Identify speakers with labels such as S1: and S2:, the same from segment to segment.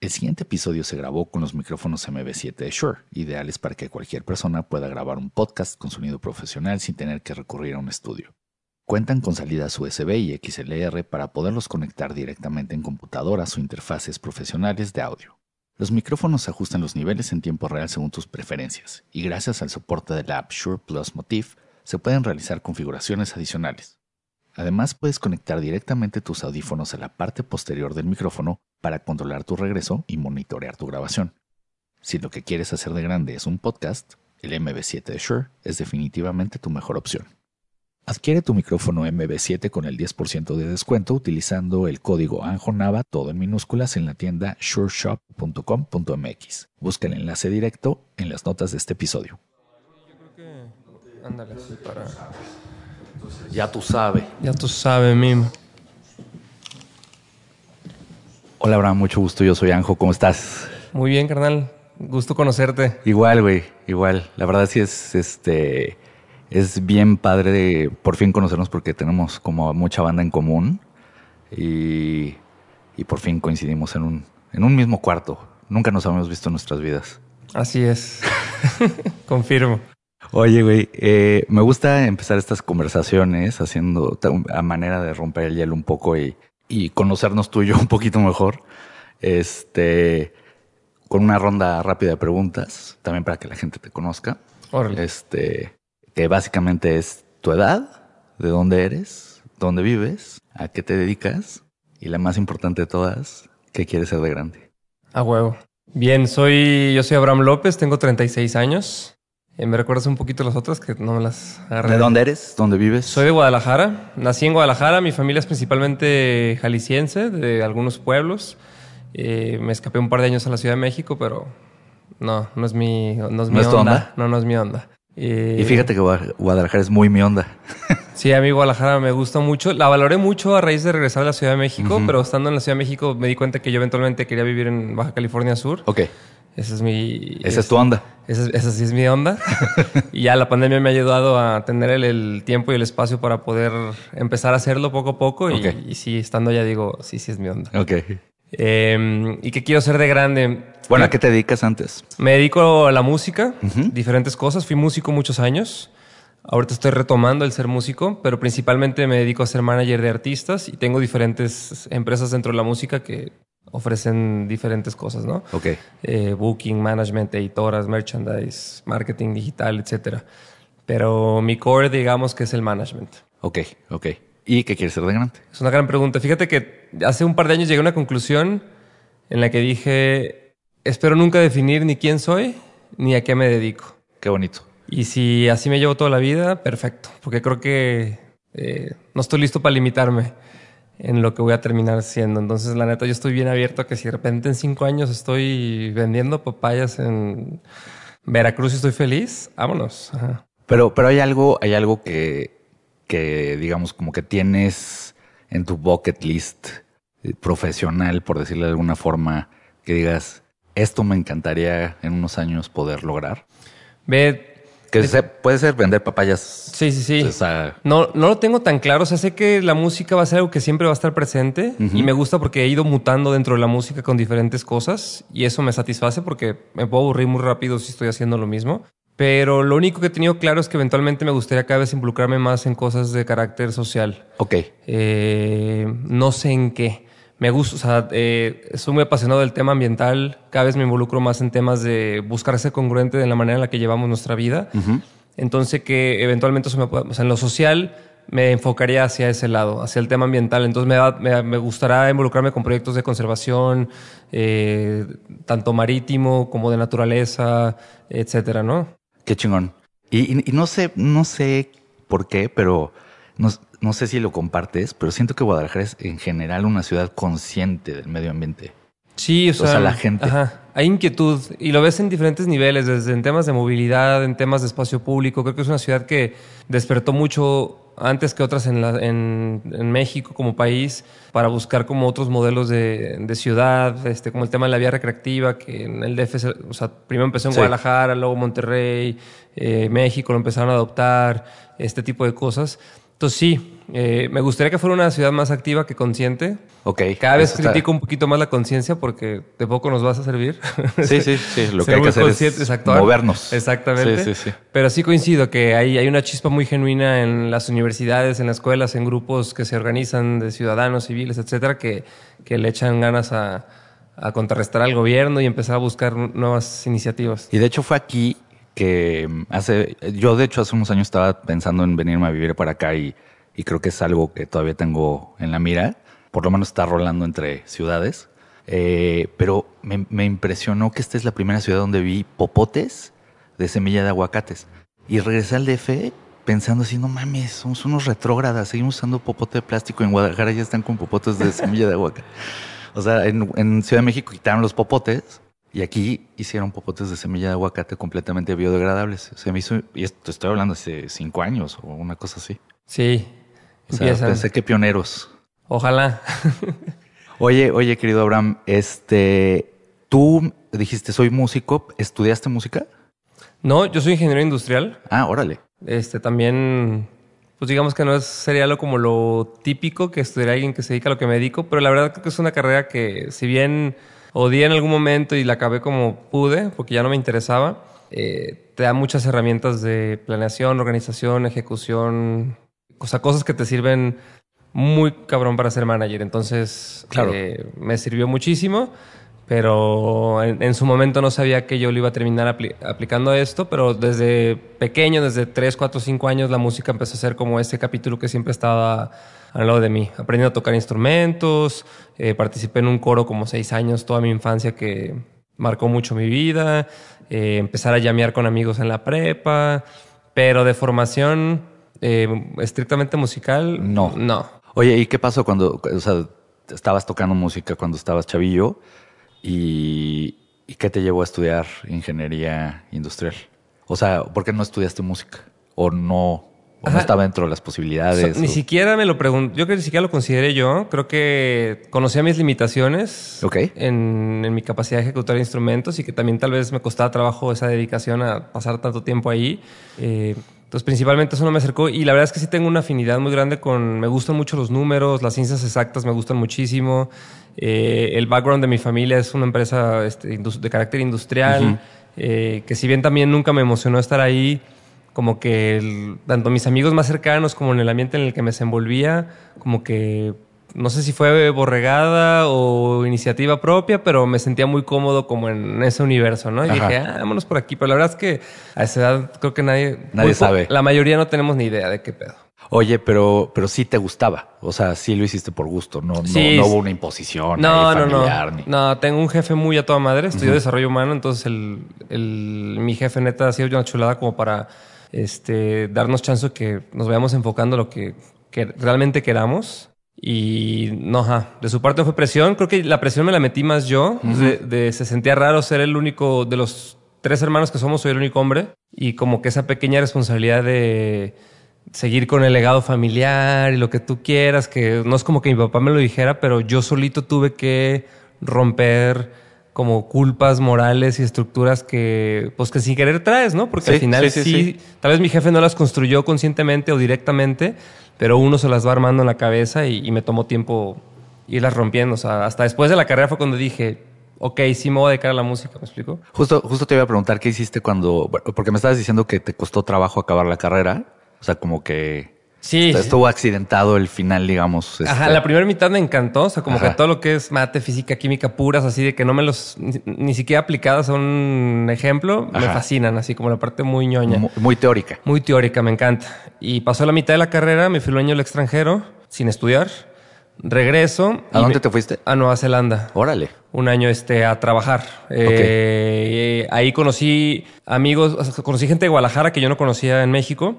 S1: El siguiente episodio se grabó con los micrófonos MB7 de Shure, ideales para que cualquier persona pueda grabar un podcast con sonido profesional sin tener que recurrir a un estudio. Cuentan con salidas USB y XLR para poderlos conectar directamente en computadoras o interfaces profesionales de audio. Los micrófonos ajustan los niveles en tiempo real según tus preferencias, y gracias al soporte de la app Shure Plus Motif, se pueden realizar configuraciones adicionales. Además, puedes conectar directamente tus audífonos a la parte posterior del micrófono para controlar tu regreso y monitorear tu grabación. Si lo que quieres hacer de grande es un podcast, el MB7 de Shure es definitivamente tu mejor opción. Adquiere tu micrófono MB7 con el 10% de descuento utilizando el código ANJONAVA todo en minúsculas en la tienda shureshop.com.mx. Busca el enlace directo en las notas de este episodio.
S2: Ándale, así
S1: Ya tú sabes.
S2: Ya tú sabes, Mim.
S1: Hola, Abraham, mucho gusto. Yo soy Anjo. ¿Cómo estás?
S2: Muy bien, carnal. Gusto conocerte.
S1: Igual, güey. Igual. La verdad sí es este es bien padre de por fin conocernos porque tenemos como mucha banda en común y, y por fin coincidimos en un, en un mismo cuarto. Nunca nos habíamos visto en nuestras vidas.
S2: Así es. Confirmo.
S1: Oye, güey, eh, me gusta empezar estas conversaciones haciendo a manera de romper el hielo un poco y, y conocernos tú y yo un poquito mejor. Este, con una ronda rápida de preguntas, también para que la gente te conozca.
S2: Órale.
S1: Este, que básicamente es tu edad, de dónde eres, dónde vives, a qué te dedicas y la más importante de todas, qué quieres ser de grande.
S2: A huevo. Bien, soy, yo soy Abraham López, tengo 36 años. Eh, ¿Me recuerdas un poquito las otras que no me las agarré?
S1: ¿De dónde eres? ¿Dónde vives?
S2: Soy de Guadalajara. Nací en Guadalajara. Mi familia es principalmente jalisciense, de algunos pueblos. Eh, me escapé un par de años a la Ciudad de México, pero no, no es mi, no es mi
S1: ¿No es tu
S2: onda.
S1: onda?
S2: No, no es mi onda. Eh,
S1: Y fíjate que Gua- Guadalajara es muy mi onda.
S2: Sí, a mí Guadalajara me gusta mucho. La valoré mucho a raíz de regresar a la Ciudad de México, pero estando en la Ciudad de México me di cuenta que yo eventualmente quería vivir en Baja California Sur.
S1: Ok,
S2: Esa es mi...
S1: esa es tu onda.
S2: Esa, es- esa sí es mi onda. y ya la pandemia me ha ayudado a tener el, el tiempo y el espacio para poder empezar a hacerlo poco a poco. Y, sí, estando allá digo, sí, sí es mi onda.
S1: Ok.
S2: Eh, ¿Y qué quiero ser de grande?
S1: Bueno, ¿a qué te dedicas antes?
S2: Me dedico a la música, diferentes cosas. Fui músico muchos años. Ahorita estoy retomando el ser músico, pero principalmente me dedico a ser manager de artistas y tengo diferentes empresas dentro de la música que ofrecen diferentes cosas, ¿no?
S1: Ok.
S2: Eh, booking, management, editoras, merchandise, marketing digital, etcétera. Pero mi core, digamos que es el management.
S1: Ok, ok. ¿Y qué quieres ser de grande?
S2: Es una gran pregunta. Fíjate que hace un par de años llegué a una conclusión en la que dije, espero nunca definir ni quién soy ni a qué me dedico.
S1: Qué bonito.
S2: Y si así me llevo toda la vida, perfecto. Porque creo que eh, no estoy listo para limitarme en lo que voy a terminar siendo. Entonces, la neta, yo estoy bien abierto a que si de repente en cinco años estoy vendiendo papayas en Veracruz y estoy feliz, vámonos. Ajá.
S1: Pero, pero hay algo, hay algo que, que, digamos, como que tienes en tu bucket list eh, profesional, por decirlo de alguna forma, que digas, esto me encantaría en unos años poder lograr.
S2: Ve,
S1: Que se- puede ser vender papayas.
S2: sí, sí, sí.
S1: O sea,
S2: No, no lo tengo tan claro. O sea, sé que la música va a ser algo que siempre va a estar presente y me gusta porque he ido mutando dentro de la música con diferentes cosas y eso me satisface porque me puedo aburrir muy rápido si estoy haciendo lo mismo. Pero lo único que he tenido claro es que eventualmente me gustaría cada vez involucrarme más en cosas de carácter social.
S1: ok,
S2: Eh, no sé en qué. Me gusta, o sea, eh, soy muy apasionado del tema ambiental. Cada vez me involucro más en temas de buscar ser congruente en la manera en la que llevamos nuestra vida. Entonces, que eventualmente, eso me o sea, en lo social, me enfocaría hacia ese lado, hacia el tema ambiental. Entonces, me, da- me, me gustará involucrarme con proyectos de conservación, eh, tanto marítimo como de naturaleza, etcétera, ¿no?
S1: qué chingón. Y, y- y no sé, no sé por qué, pero no, no sé si lo compartes, pero siento que Guadalajara es en general una ciudad consciente del medio ambiente.
S2: Sí, o sea,
S1: sea, la gente.
S2: Ajá, hay inquietud y lo ves en diferentes niveles, desde en temas de movilidad, en temas de espacio público. Creo que es una ciudad que despertó mucho antes que otras en, la- en, en México como país para buscar como otros modelos de, de ciudad, este, como el tema de la vía recreativa, que en el DF, o sea, primero empezó en
S1: Sí.
S2: Guadalajara, luego Monterrey, eh, México lo empezaron a adoptar, este tipo de cosas. Entonces sí, Eh, me gustaría que fuera una ciudad más activa que consciente.
S1: Ok.
S2: Cada vez
S1: está-
S2: critico un poquito más la conciencia porque de poco nos vas a servir.
S1: Sí, sí, sí. Lo que hay que hacer es
S2: actuar.
S1: movernos.
S2: Exactamente.
S1: Sí, sí, sí.
S2: Pero sí coincido que hay, hay una chispa muy genuina en las universidades, en las escuelas, en grupos que se organizan de ciudadanos civiles, etcétera, que, que le echan ganas a, a contrarrestar al gobierno y empezar a buscar nuevas iniciativas.
S1: Y de hecho fue aquí que hace, yo de hecho hace unos años estaba pensando en venirme a vivir para acá y, y creo que es algo que todavía tengo en la mira, por lo menos está rolando entre ciudades, Eh, pero me, me impresionó que esta es la primera ciudad donde vi popotes de semilla de aguacates. Y regresé al DF pensando así, no mames, somos unos retrógradas, seguimos usando popote de plástico, en Guadalajara ya están con popotes de semilla de aguacate. O sea, en, en Ciudad de México quitaron los popotes y aquí hicieron popotes de semilla de aguacate completamente biodegradables. Se me hizo, y esto estoy hablando hace cinco años o una cosa así.
S2: Sí,
S1: O sea, pensé que pioneros.
S2: Ojalá.
S1: Oye, oye, querido Abraham, este, tú dijiste, soy músico, ¿estudiaste música?
S2: No, yo soy ingeniero industrial.
S1: Ah, órale.
S2: Este también, pues digamos que no es, sería lo como lo típico que estudiar alguien que se dedica a lo que me dedico, pero la verdad creo que es una carrera que, si bien odié en algún momento y la acabé como pude, porque ya no me interesaba, eh, te da muchas herramientas de planeación, organización, ejecución, o sea, cosas que te sirven muy cabrón para ser manager. Entonces,
S1: Claro.
S2: eh, me sirvió muchísimo, pero en, en su momento no sabía que yo lo iba a terminar apli- aplicando a esto, pero desde pequeño, desde 3, 4, 5 años, la música empezó a ser como ese capítulo que siempre estaba al lado de mí. Aprendí a tocar instrumentos, eh, participé en un coro como 6 años, toda mi infancia que marcó mucho mi vida, eh, empezar a llamear con amigos en la prepa, pero de formación eh, estrictamente musical,
S1: No.
S2: No.
S1: Oye, ¿y qué pasó cuando, o sea, estabas tocando música cuando estabas chavillo y, y qué te llevó a estudiar ingeniería industrial? O sea, ¿por qué no estudiaste música? ¿O no, o no estaba dentro de las posibilidades?
S2: So- ni
S1: o-
S2: siquiera me lo pregunto. Yo creo que ni siquiera lo consideré yo. Creo que conocía mis limitaciones
S1: Ok.
S2: en, en mi capacidad de ejecutar instrumentos y que también tal vez me costaba trabajo esa dedicación a pasar tanto tiempo ahí. Eh, entonces, principalmente eso no me acercó. Y la verdad es que sí tengo una afinidad muy grande con. Me gustan mucho los números, las ciencias exactas me gustan muchísimo. Eh, el background de mi familia es una empresa este, de carácter industrial. eh, que si bien también nunca me emocionó estar ahí, como que el- tanto mis amigos más cercanos como en el ambiente en el que me desenvolvía, como que no sé si fue borregada o iniciativa propia, pero me sentía muy cómodo como en ese universo, ¿no? Y
S1: Ajá.
S2: dije, ah, vámonos por aquí. Pero la verdad es que a esa edad creo que nadie...
S1: Nadie sabe.
S2: La mayoría no tenemos ni idea de qué pedo.
S1: Oye, pero, pero sí te gustaba. O sea, sí lo hiciste por gusto. No, no,
S2: Sí,
S1: no hubo una imposición
S2: No,
S1: ahí
S2: no, no.
S1: familiar. ni-
S2: No, tengo un jefe muy a toda madre. Estudió desarrollo humano, entonces el, el- mi jefe neta ha sido una chulada como para este, darnos chance que nos vayamos enfocando en lo que, que realmente queramos. Y no, ajá. De su parte fue presión. Creo que la presión me la metí más yo. de, de- se sentía raro ser el único de los tres hermanos que somos, soy el único hombre. Y como que esa pequeña responsabilidad de seguir con el legado familiar y lo que tú quieras, que no es como que mi papá me lo dijera, pero yo solito tuve que romper como culpas morales y estructuras que, pues que sin querer traes, ¿no? Porque
S1: Sí,
S2: al final
S1: sí,
S2: sí,
S1: sí, sí.
S2: tal vez mi jefe no las construyó conscientemente o directamente, pero uno se las va armando en la cabeza y, y me tomó tiempo irlas rompiendo. O sea, hasta después de la carrera fue cuando dije, ok, sí me voy a dedicar a la música, ¿me explico?
S1: Justo, justo te iba a preguntar qué hiciste cuando, porque me estabas diciendo que te costó trabajo acabar la carrera. O sea, como que
S2: Sí.
S1: estuvo accidentado el final, digamos.
S2: Ajá,
S1: este-
S2: la primera mitad me encantó, o sea, como
S1: Ajá.
S2: que todo lo que es mate, física, química puras, así de que no me los, ni, ni siquiera aplicadas a un ejemplo, me
S1: Ajá.
S2: fascinan, así como la parte muy ñoña.
S1: mu- muy teórica.
S2: Muy teórica, me encanta. Y pasó la mitad de la carrera, me fui un año al extranjero, sin estudiar. Regreso.
S1: ¿A dónde
S2: me-
S1: te fuiste?
S2: A Nueva Zelanda.
S1: Órale.
S2: Un año este, a trabajar. Eh, ahí conocí amigos, o sea, conocí gente de Guadalajara que yo no conocía en México,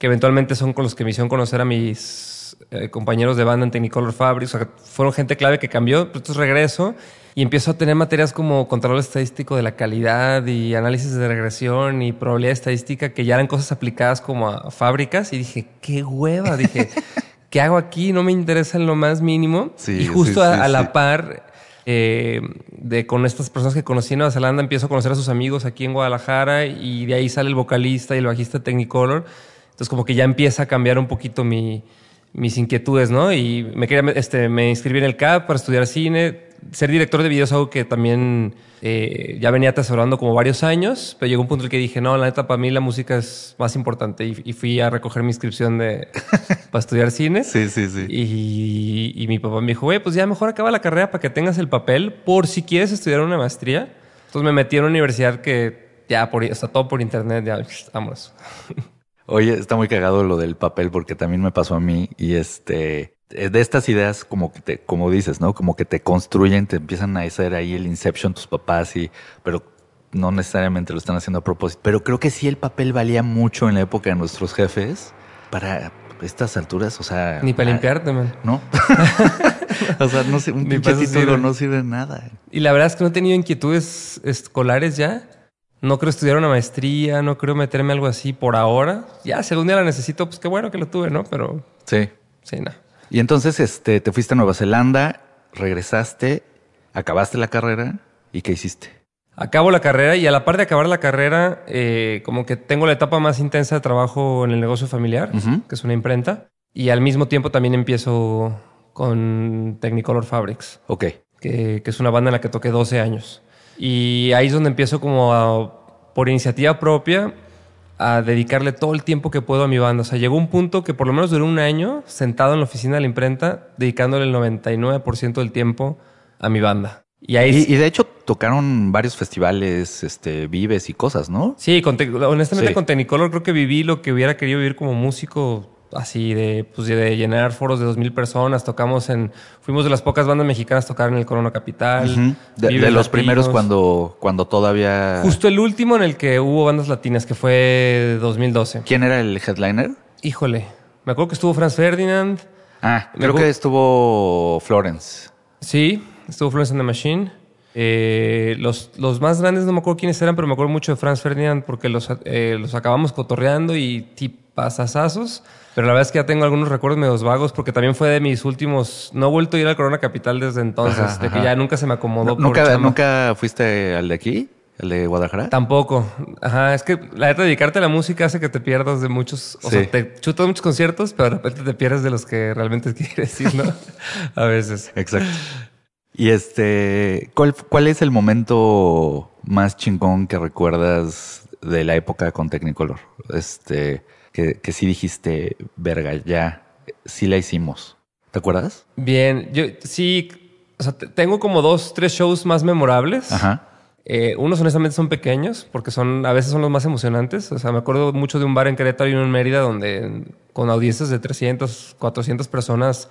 S2: que eventualmente son con los que me hicieron conocer a mis eh, compañeros de banda en Technicolor Fabric. O sea, fueron gente clave que cambió. Entonces regreso y empiezo a tener materias como control estadístico de la calidad y análisis de regresión y probabilidad estadística que ya eran cosas aplicadas como a fábricas. Y dije, qué hueva. Dije, ¿qué hago aquí? No me interesa en lo más mínimo.
S1: Sí,
S2: y justo
S1: sí,
S2: a,
S1: sí,
S2: a la par eh, de con estas personas que conocí en Nueva Zelanda, empiezo a conocer a sus amigos aquí en Guadalajara y de ahí sale el vocalista y el bajista Technicolor. Entonces como que ya empieza a cambiar un poquito mi, mis inquietudes, ¿no? Y me quería, este, me inscribí en el CAP para estudiar cine. Ser director de videos es algo que también eh, ya venía atesorando como varios años, pero llegó un punto en el que dije, no, la neta, para mí la música es más importante. Y, fui a recoger mi inscripción de, para estudiar cine.
S1: Sí, sí, sí.
S2: Y, y mi papá me dijo, güey, pues ya mejor acaba la carrera para que tengas el papel por si quieres estudiar una maestría. Entonces me metí en una universidad que ya por, está todo por internet, ya, vámonos.
S1: Oye, está muy cagado lo del papel porque también me pasó a mí y este de estas ideas como que te, como dices, ¿no? Como que te construyen, te empiezan a hacer ahí el inception tus papás y pero no necesariamente lo están haciendo a propósito, pero creo que sí el papel valía mucho en la época de nuestros jefes para estas alturas, o sea,
S2: ni para limpiarte, man.
S1: No. o sea, no sé, un pinche título no sirve nada.
S2: Y la verdad es que no he tenido inquietudes escolares ya. No creo estudiar una maestría, no creo meterme algo así por ahora. Ya, si algún día la necesito, pues qué bueno que lo tuve, ¿no? Pero.
S1: Sí.
S2: Sí, no.
S1: Y entonces este, te fuiste a Nueva Zelanda, regresaste, acabaste la carrera y ¿qué hiciste?
S2: Acabo la carrera y a la par de acabar la carrera, eh, como que tengo la etapa más intensa de trabajo en el negocio familiar, que es una imprenta. Y al mismo tiempo también empiezo con Technicolor Fabrics.
S1: Ok.
S2: Que, que es una banda en la que toqué 12 años. Y ahí es donde empiezo como por iniciativa propia a dedicarle todo el tiempo que puedo a mi banda. O sea, llegó un punto que por lo menos duró un año sentado en la oficina de la imprenta, dedicándole el 99% del tiempo a mi banda.
S1: Y, ahí y, de hecho tocaron varios festivales, este, vives y cosas, ¿no?
S2: Sí, honestamente con Technicolor creo que viví lo que hubiera querido vivir como músico así de, pues de llenar foros de dos mil personas. Tocamos en, fuimos de las pocas bandas mexicanas a tocar en el Corona Capital.
S1: de, los primeros cuando, cuando todavía.
S2: Justo el último en el que hubo bandas latinas, que fue 2012.
S1: ¿Quién era el headliner?
S2: Híjole, me acuerdo que estuvo Franz Ferdinand.
S1: Ah, creo que estuvo Florence.
S2: Sí, estuvo Florence and the Machine. Eh, los, los más grandes no me acuerdo quiénes eran, pero me acuerdo mucho de Franz Ferdinand porque los, eh, los acabamos cotorreando y tipasazazos. Pero la verdad es que ya tengo algunos recuerdos medio vagos porque también fue de mis últimos. No he vuelto a ir al Corona Capital desde entonces, de que ya nunca se me acomodó.
S1: ¿Nunca, ¿Nunca fuiste al de aquí? ¿El de Guadalajara?
S2: Tampoco. Ajá, es que la neta, dedicarte a la música hace que te pierdas de muchos. O sea, te chutas muchos conciertos, pero de repente te pierdes de los que realmente quieres ir, ¿no? a veces.
S1: Exacto. Y este, ¿cuál, ¿cuál es el momento más chingón que recuerdas de la época con Technicolor? Este que, que sí dijiste, verga, ya, sí la hicimos. ¿Te acuerdas?
S2: Bien, yo sí, o sea, tengo como dos, tres shows más memorables. Ajá. Eh, unos honestamente son pequeños porque son a veces son los más emocionantes. O sea, me acuerdo mucho de un bar en Querétaro y uno en Mérida donde con audiencias de 300, 400 personas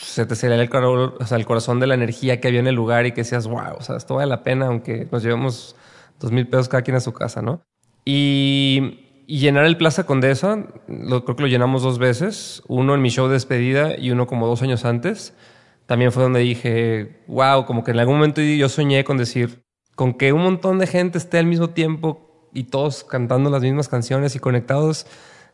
S2: se te salía el, o sea, el corazón de la energía que había en el lugar y que decías, wow, o sea, esto vale la pena aunque nos llevemos dos mil pesos cada quien a su casa, ¿no? Y y llenar el Plaza Condesa, lo, creo que lo llenamos dos veces, uno en mi show de despedida y uno como dos años antes. También fue donde dije, wow, como que en algún momento yo soñé con decir, con que un montón de gente esté al mismo tiempo y todos cantando las mismas canciones y conectados,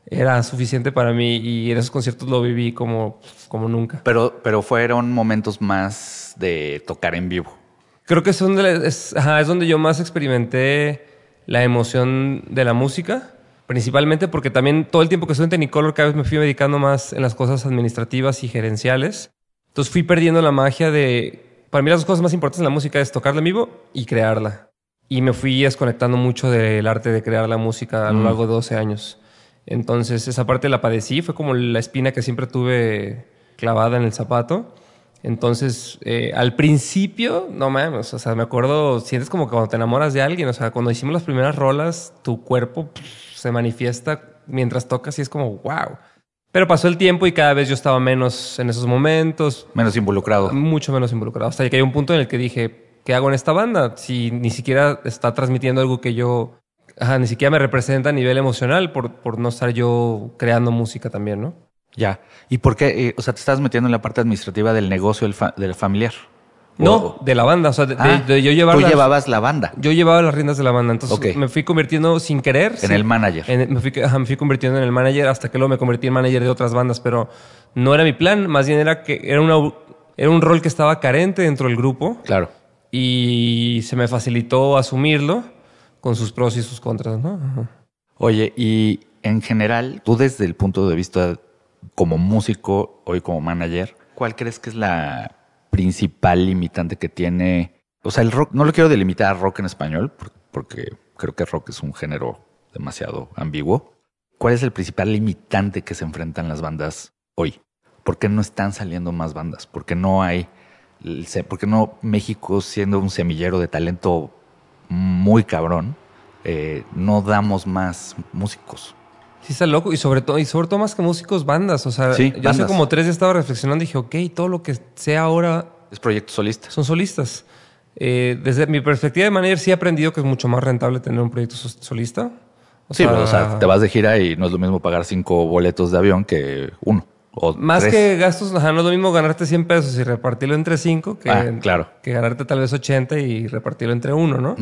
S2: era suficiente para mí y en esos conciertos lo viví como, como nunca.
S1: Pero, pero fueron momentos más de tocar en vivo.
S2: Creo que es donde, es, es donde yo más experimenté la emoción de la música principalmente porque también todo el tiempo que estuve en Technicolor cada vez me fui dedicando más en las cosas administrativas y gerenciales. Entonces fui perdiendo la magia de... Para mí las dos cosas más importantes en la música es tocarla en vivo y crearla. Y me fui desconectando mucho del arte de crear la música a lo mm. largo de 12 años. Entonces esa parte la padecí, fue como la espina que siempre tuve clavada en el zapato. Entonces, eh, al principio, no mames, o sea, me acuerdo, sientes como que cuando te enamoras de alguien, o sea, cuando hicimos las primeras rolas, tu cuerpo se manifiesta mientras tocas y es como, wow. Pero pasó el tiempo y cada vez yo estaba menos en esos momentos.
S1: Menos involucrado.
S2: Mucho menos involucrado. Hasta que hay un punto en el que dije, ¿qué hago en esta banda? Si ni siquiera está transmitiendo algo que yo, ajá, ni siquiera me representa a nivel emocional por, por no estar yo creando música también, ¿no?
S1: Ya. ¿Y por qué? Eh, o sea, te estás metiendo en la parte administrativa del negocio del, del familiar.
S2: No, de la banda. O sea, de, ah, yo
S1: Tú llevabas la banda.
S2: Yo llevaba las riendas de la banda. Entonces me fui convirtiendo sin querer.
S1: En el manager.
S2: me, fui, me, fui, convirtiendo en el manager hasta que luego me convertí en manager de otras bandas. Pero no era mi plan. Más bien era que era, una, era un rol que estaba carente dentro del grupo.
S1: Claro.
S2: Y se me facilitó asumirlo con sus pros y sus contras, ¿no?
S1: Oye, y en general, tú desde el punto de vista como músico, hoy como manager, ¿cuál crees que es la principal limitante que tiene? O sea, el rock, no lo quiero delimitar a rock en español, porque creo que rock es un género demasiado ambiguo. ¿Cuál es el principal limitante que se enfrentan las bandas hoy? ¿Por qué no están saliendo más bandas? ¿Por qué no hay, por qué no México siendo un semillero de talento muy cabrón, eh, no damos más músicos?
S2: Sí, está loco. Y sobre todo, y sobre todo más que músicos, bandas. O sea, yo hace como tres días estaba reflexionando y dije, ok, todo lo que sea ahora.
S1: Es proyecto solista.
S2: Son solistas. Eh, desde mi perspectiva de manager, sí he aprendido que es mucho más rentable tener un proyecto solista.
S1: sí, o sea, te vas de gira y no es lo mismo pagar cinco boletos de avión que uno. O
S2: más que gastos, no es lo mismo ganarte 100 pesos y repartirlo entre cinco que,
S1: ah, claro.
S2: que ganarte tal vez 80 y repartirlo entre uno, ¿no?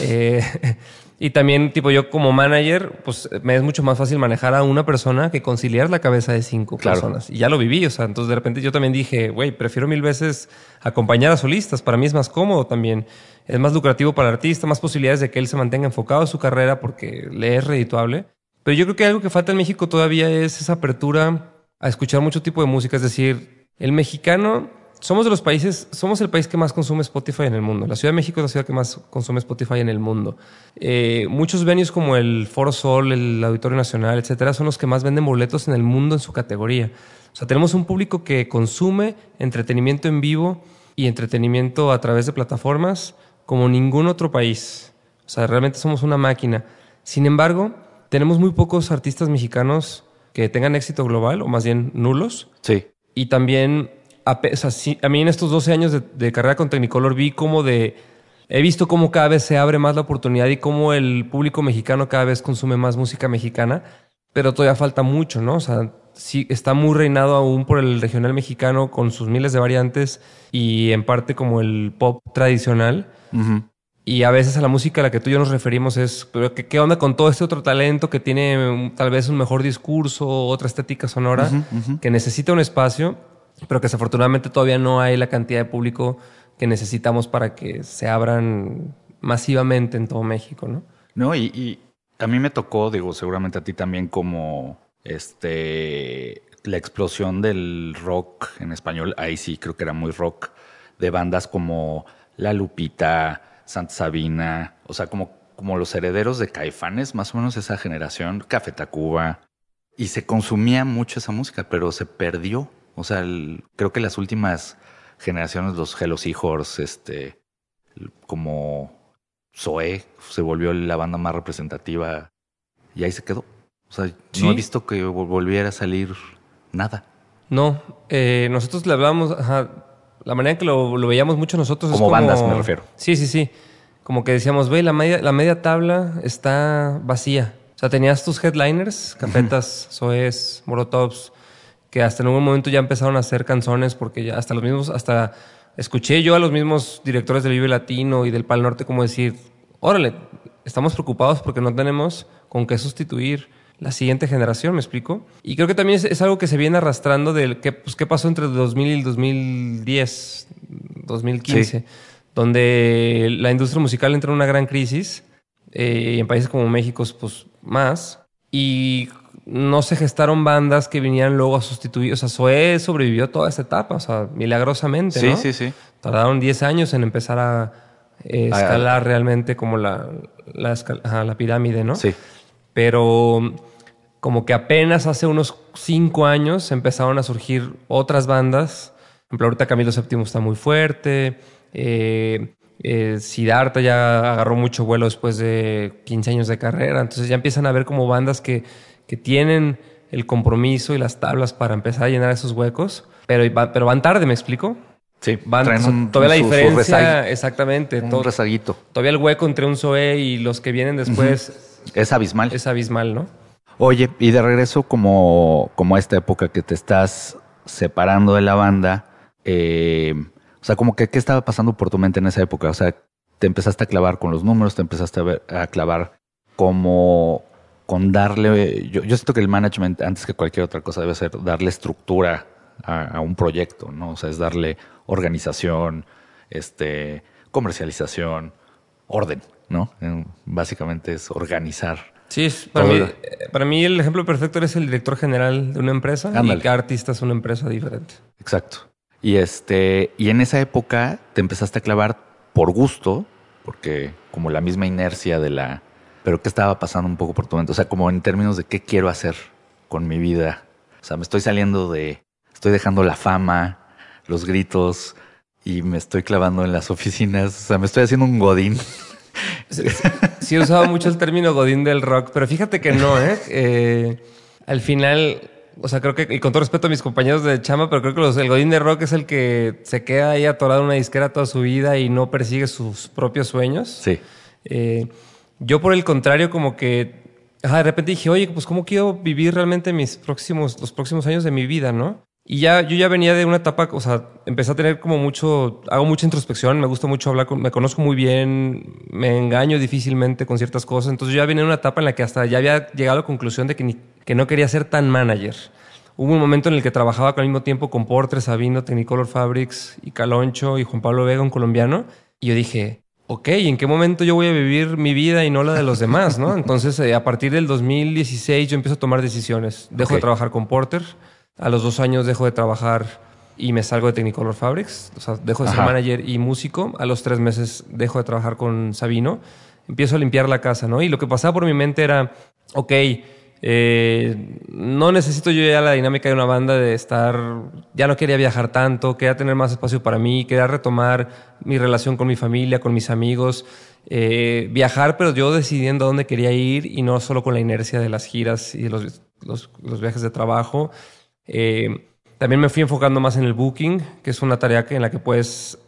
S2: eh, y también, tipo, yo como manager, pues me es mucho más fácil manejar a una persona que conciliar la cabeza de cinco personas. Y ya lo viví, o sea, entonces de repente yo también dije, güey, prefiero mil veces acompañar a solistas. Para mí es más cómodo también. Es más lucrativo para el artista, más posibilidades de que él se mantenga enfocado en su carrera porque le es redituable. Pero yo creo que algo que falta en México todavía es esa apertura a escuchar mucho tipo de música. Es decir, el mexicano somos de los países, somos el país que más consume Spotify en el mundo. La Ciudad de México es la ciudad que más consume Spotify en el mundo. Eh, muchos venues como el Foro Sol, el Auditorio Nacional, etcétera, son los que más venden boletos en el mundo en su categoría. O sea, tenemos un público que consume entretenimiento en vivo y entretenimiento a través de plataformas como ningún otro país. O sea, realmente somos una máquina. Sin embargo, tenemos muy pocos artistas mexicanos que tengan éxito global, o más bien nulos.
S1: Sí.
S2: Y también a, a mí en estos 12 años de, carrera con Technicolor vi como de... He visto cómo cada vez se abre más la oportunidad y cómo el público mexicano cada vez consume más música mexicana, pero todavía falta mucho, ¿no? O sea, sí está muy reinado aún por el regional mexicano con sus miles de variantes y en parte como el pop tradicional. Y a veces a la música a la que tú y yo nos referimos es, pero ¿qué, onda con todo este otro talento que tiene tal vez un mejor discurso, otra estética sonora, que necesita un espacio? Pero que desafortunadamente todavía no hay la cantidad de público que necesitamos para que se abran masivamente en todo México, ¿no?
S1: No, y, a mí me tocó, digo, seguramente a ti también como este la explosión del rock en español, ahí sí creo que era muy rock, de bandas como La Lupita, Santa Sabina, o sea, como, como los herederos de Caifanes, más o menos esa generación, Café Tacuba, y se consumía mucho esa música, pero se perdió o sea, creo que las últimas generaciones, los Hello Seahorse, este, como Zoe, se volvió la banda más representativa y ahí se quedó. O sea, no he visto que volviera a salir nada.
S2: No, eh, nosotros le hablábamos, la manera en que lo, veíamos mucho nosotros
S1: como
S2: es como
S1: bandas me refiero.
S2: Sí, sí, sí. Como que decíamos, ve, la media, la media tabla está vacía. O sea, tenías tus headliners, Cafetas, Zoes, Morotovs, que hasta en algún momento ya empezaron a hacer canciones porque ya hasta los mismos, hasta escuché yo a los mismos directores del Vive Latino y del Pal Norte como decir, órale, estamos preocupados porque no tenemos con qué sustituir la siguiente generación, ¿me explico? Y creo que también es, algo que se viene arrastrando del qué, pues, qué pasó entre 2000 y 2010, 2015, donde la industria musical entró en una gran crisis eh, y en países como México, pues más. Y no se gestaron bandas que vinieran luego a sustituir. O sea, Zoé sobrevivió toda esa etapa, o sea, milagrosamente.
S1: Sí, sí, sí.
S2: Tardaron 10 años en empezar a eh, escalar realmente como la, la, pirámide, ¿no?
S1: Sí.
S2: Pero como que apenas hace unos 5 años empezaron a surgir otras bandas. Por ejemplo, ahorita Camilo VII está muy fuerte. Eh, eh, Siddhartha ya agarró mucho vuelo después de 15 años de carrera. Entonces ya empiezan a ver como bandas que que tienen el compromiso y las tablas para empezar a llenar esos huecos, pero, pero van tarde, ¿me explico?
S1: Sí,
S2: van, todavía la diferencia, exactamente.
S1: Un rezaguito.
S2: Todavía el hueco entre un Zoe y los que vienen después
S1: es abismal.
S2: Es abismal, ¿no?
S1: Oye, y de regreso como, como a esta época que te estás separando de la banda, eh, o sea, como que qué estaba pasando por tu mente en esa época, o sea, te empezaste a clavar con los números, te empezaste a, ver, a clavar como con darle, yo, yo, siento que el management, antes que cualquier otra cosa, debe ser darle estructura a, un proyecto, ¿no? O sea, es darle organización, este, comercialización, orden, ¿no? Básicamente es organizar
S2: Sí, para mí, para mí el ejemplo perfecto eres el director general de una empresa y cada artista es una empresa diferente.
S1: Exacto. Y este, y en esa época te empezaste a clavar por gusto, porque como la misma inercia de la, pero qué estaba pasando un poco por tu mente, o sea, como en términos de qué quiero hacer con mi vida. O sea, me estoy saliendo de, estoy dejando la fama, los gritos y me estoy clavando en las oficinas, o sea, me estoy haciendo un godín.
S2: Sí, he usado mucho el término godín del rock, pero fíjate que no, ¿eh? eh al final, o sea, creo que, y con todo respeto a mis compañeros de chama, pero creo que el godín de rock es el que se queda ahí atorado en una disquera toda su vida y no persigue sus propios sueños.
S1: Sí.
S2: Eh, yo, por el contrario, como que de repente dije, oye, pues cómo quiero vivir realmente mis próximos, los próximos años de mi vida, ¿no? Y ya, yo ya venía de una etapa, o sea, empecé a tener como mucho, hago mucha introspección, me gusta mucho hablar, me conozco muy bien, me engaño difícilmente con ciertas cosas, entonces yo ya venía de una etapa en la que hasta ya había llegado a la conclusión de que, que no quería ser tan manager. Hubo un momento en el que trabajaba al mismo tiempo con Porter, Sabino, Technicolor Fabrics y Caloncho y Juan Pablo Vega, un colombiano, y yo dije, ok, ¿en qué momento yo voy a vivir mi vida y no la de los demás? ¿no? Entonces, eh, a partir del 2016 yo empiezo a tomar decisiones. Dejo de trabajar con Porter a los dos años dejo de trabajar y me salgo de Technicolor Fabrics. O sea, dejo de ser manager y músico. A los tres meses dejo de trabajar con Sabino. Empiezo a limpiar la casa, ¿no? Y lo que pasaba por mi mente era, ok, eh, no necesito yo ya la dinámica de una banda de estar, ya no quería viajar tanto, quería tener más espacio para mí, quería retomar mi relación con mi familia, con mis amigos, eh, viajar, pero yo decidiendo a dónde quería ir y no solo con la inercia de las giras y los, los, los viajes de trabajo. Eh, también me fui enfocando más en el booking, que es una tarea que, en la que puedes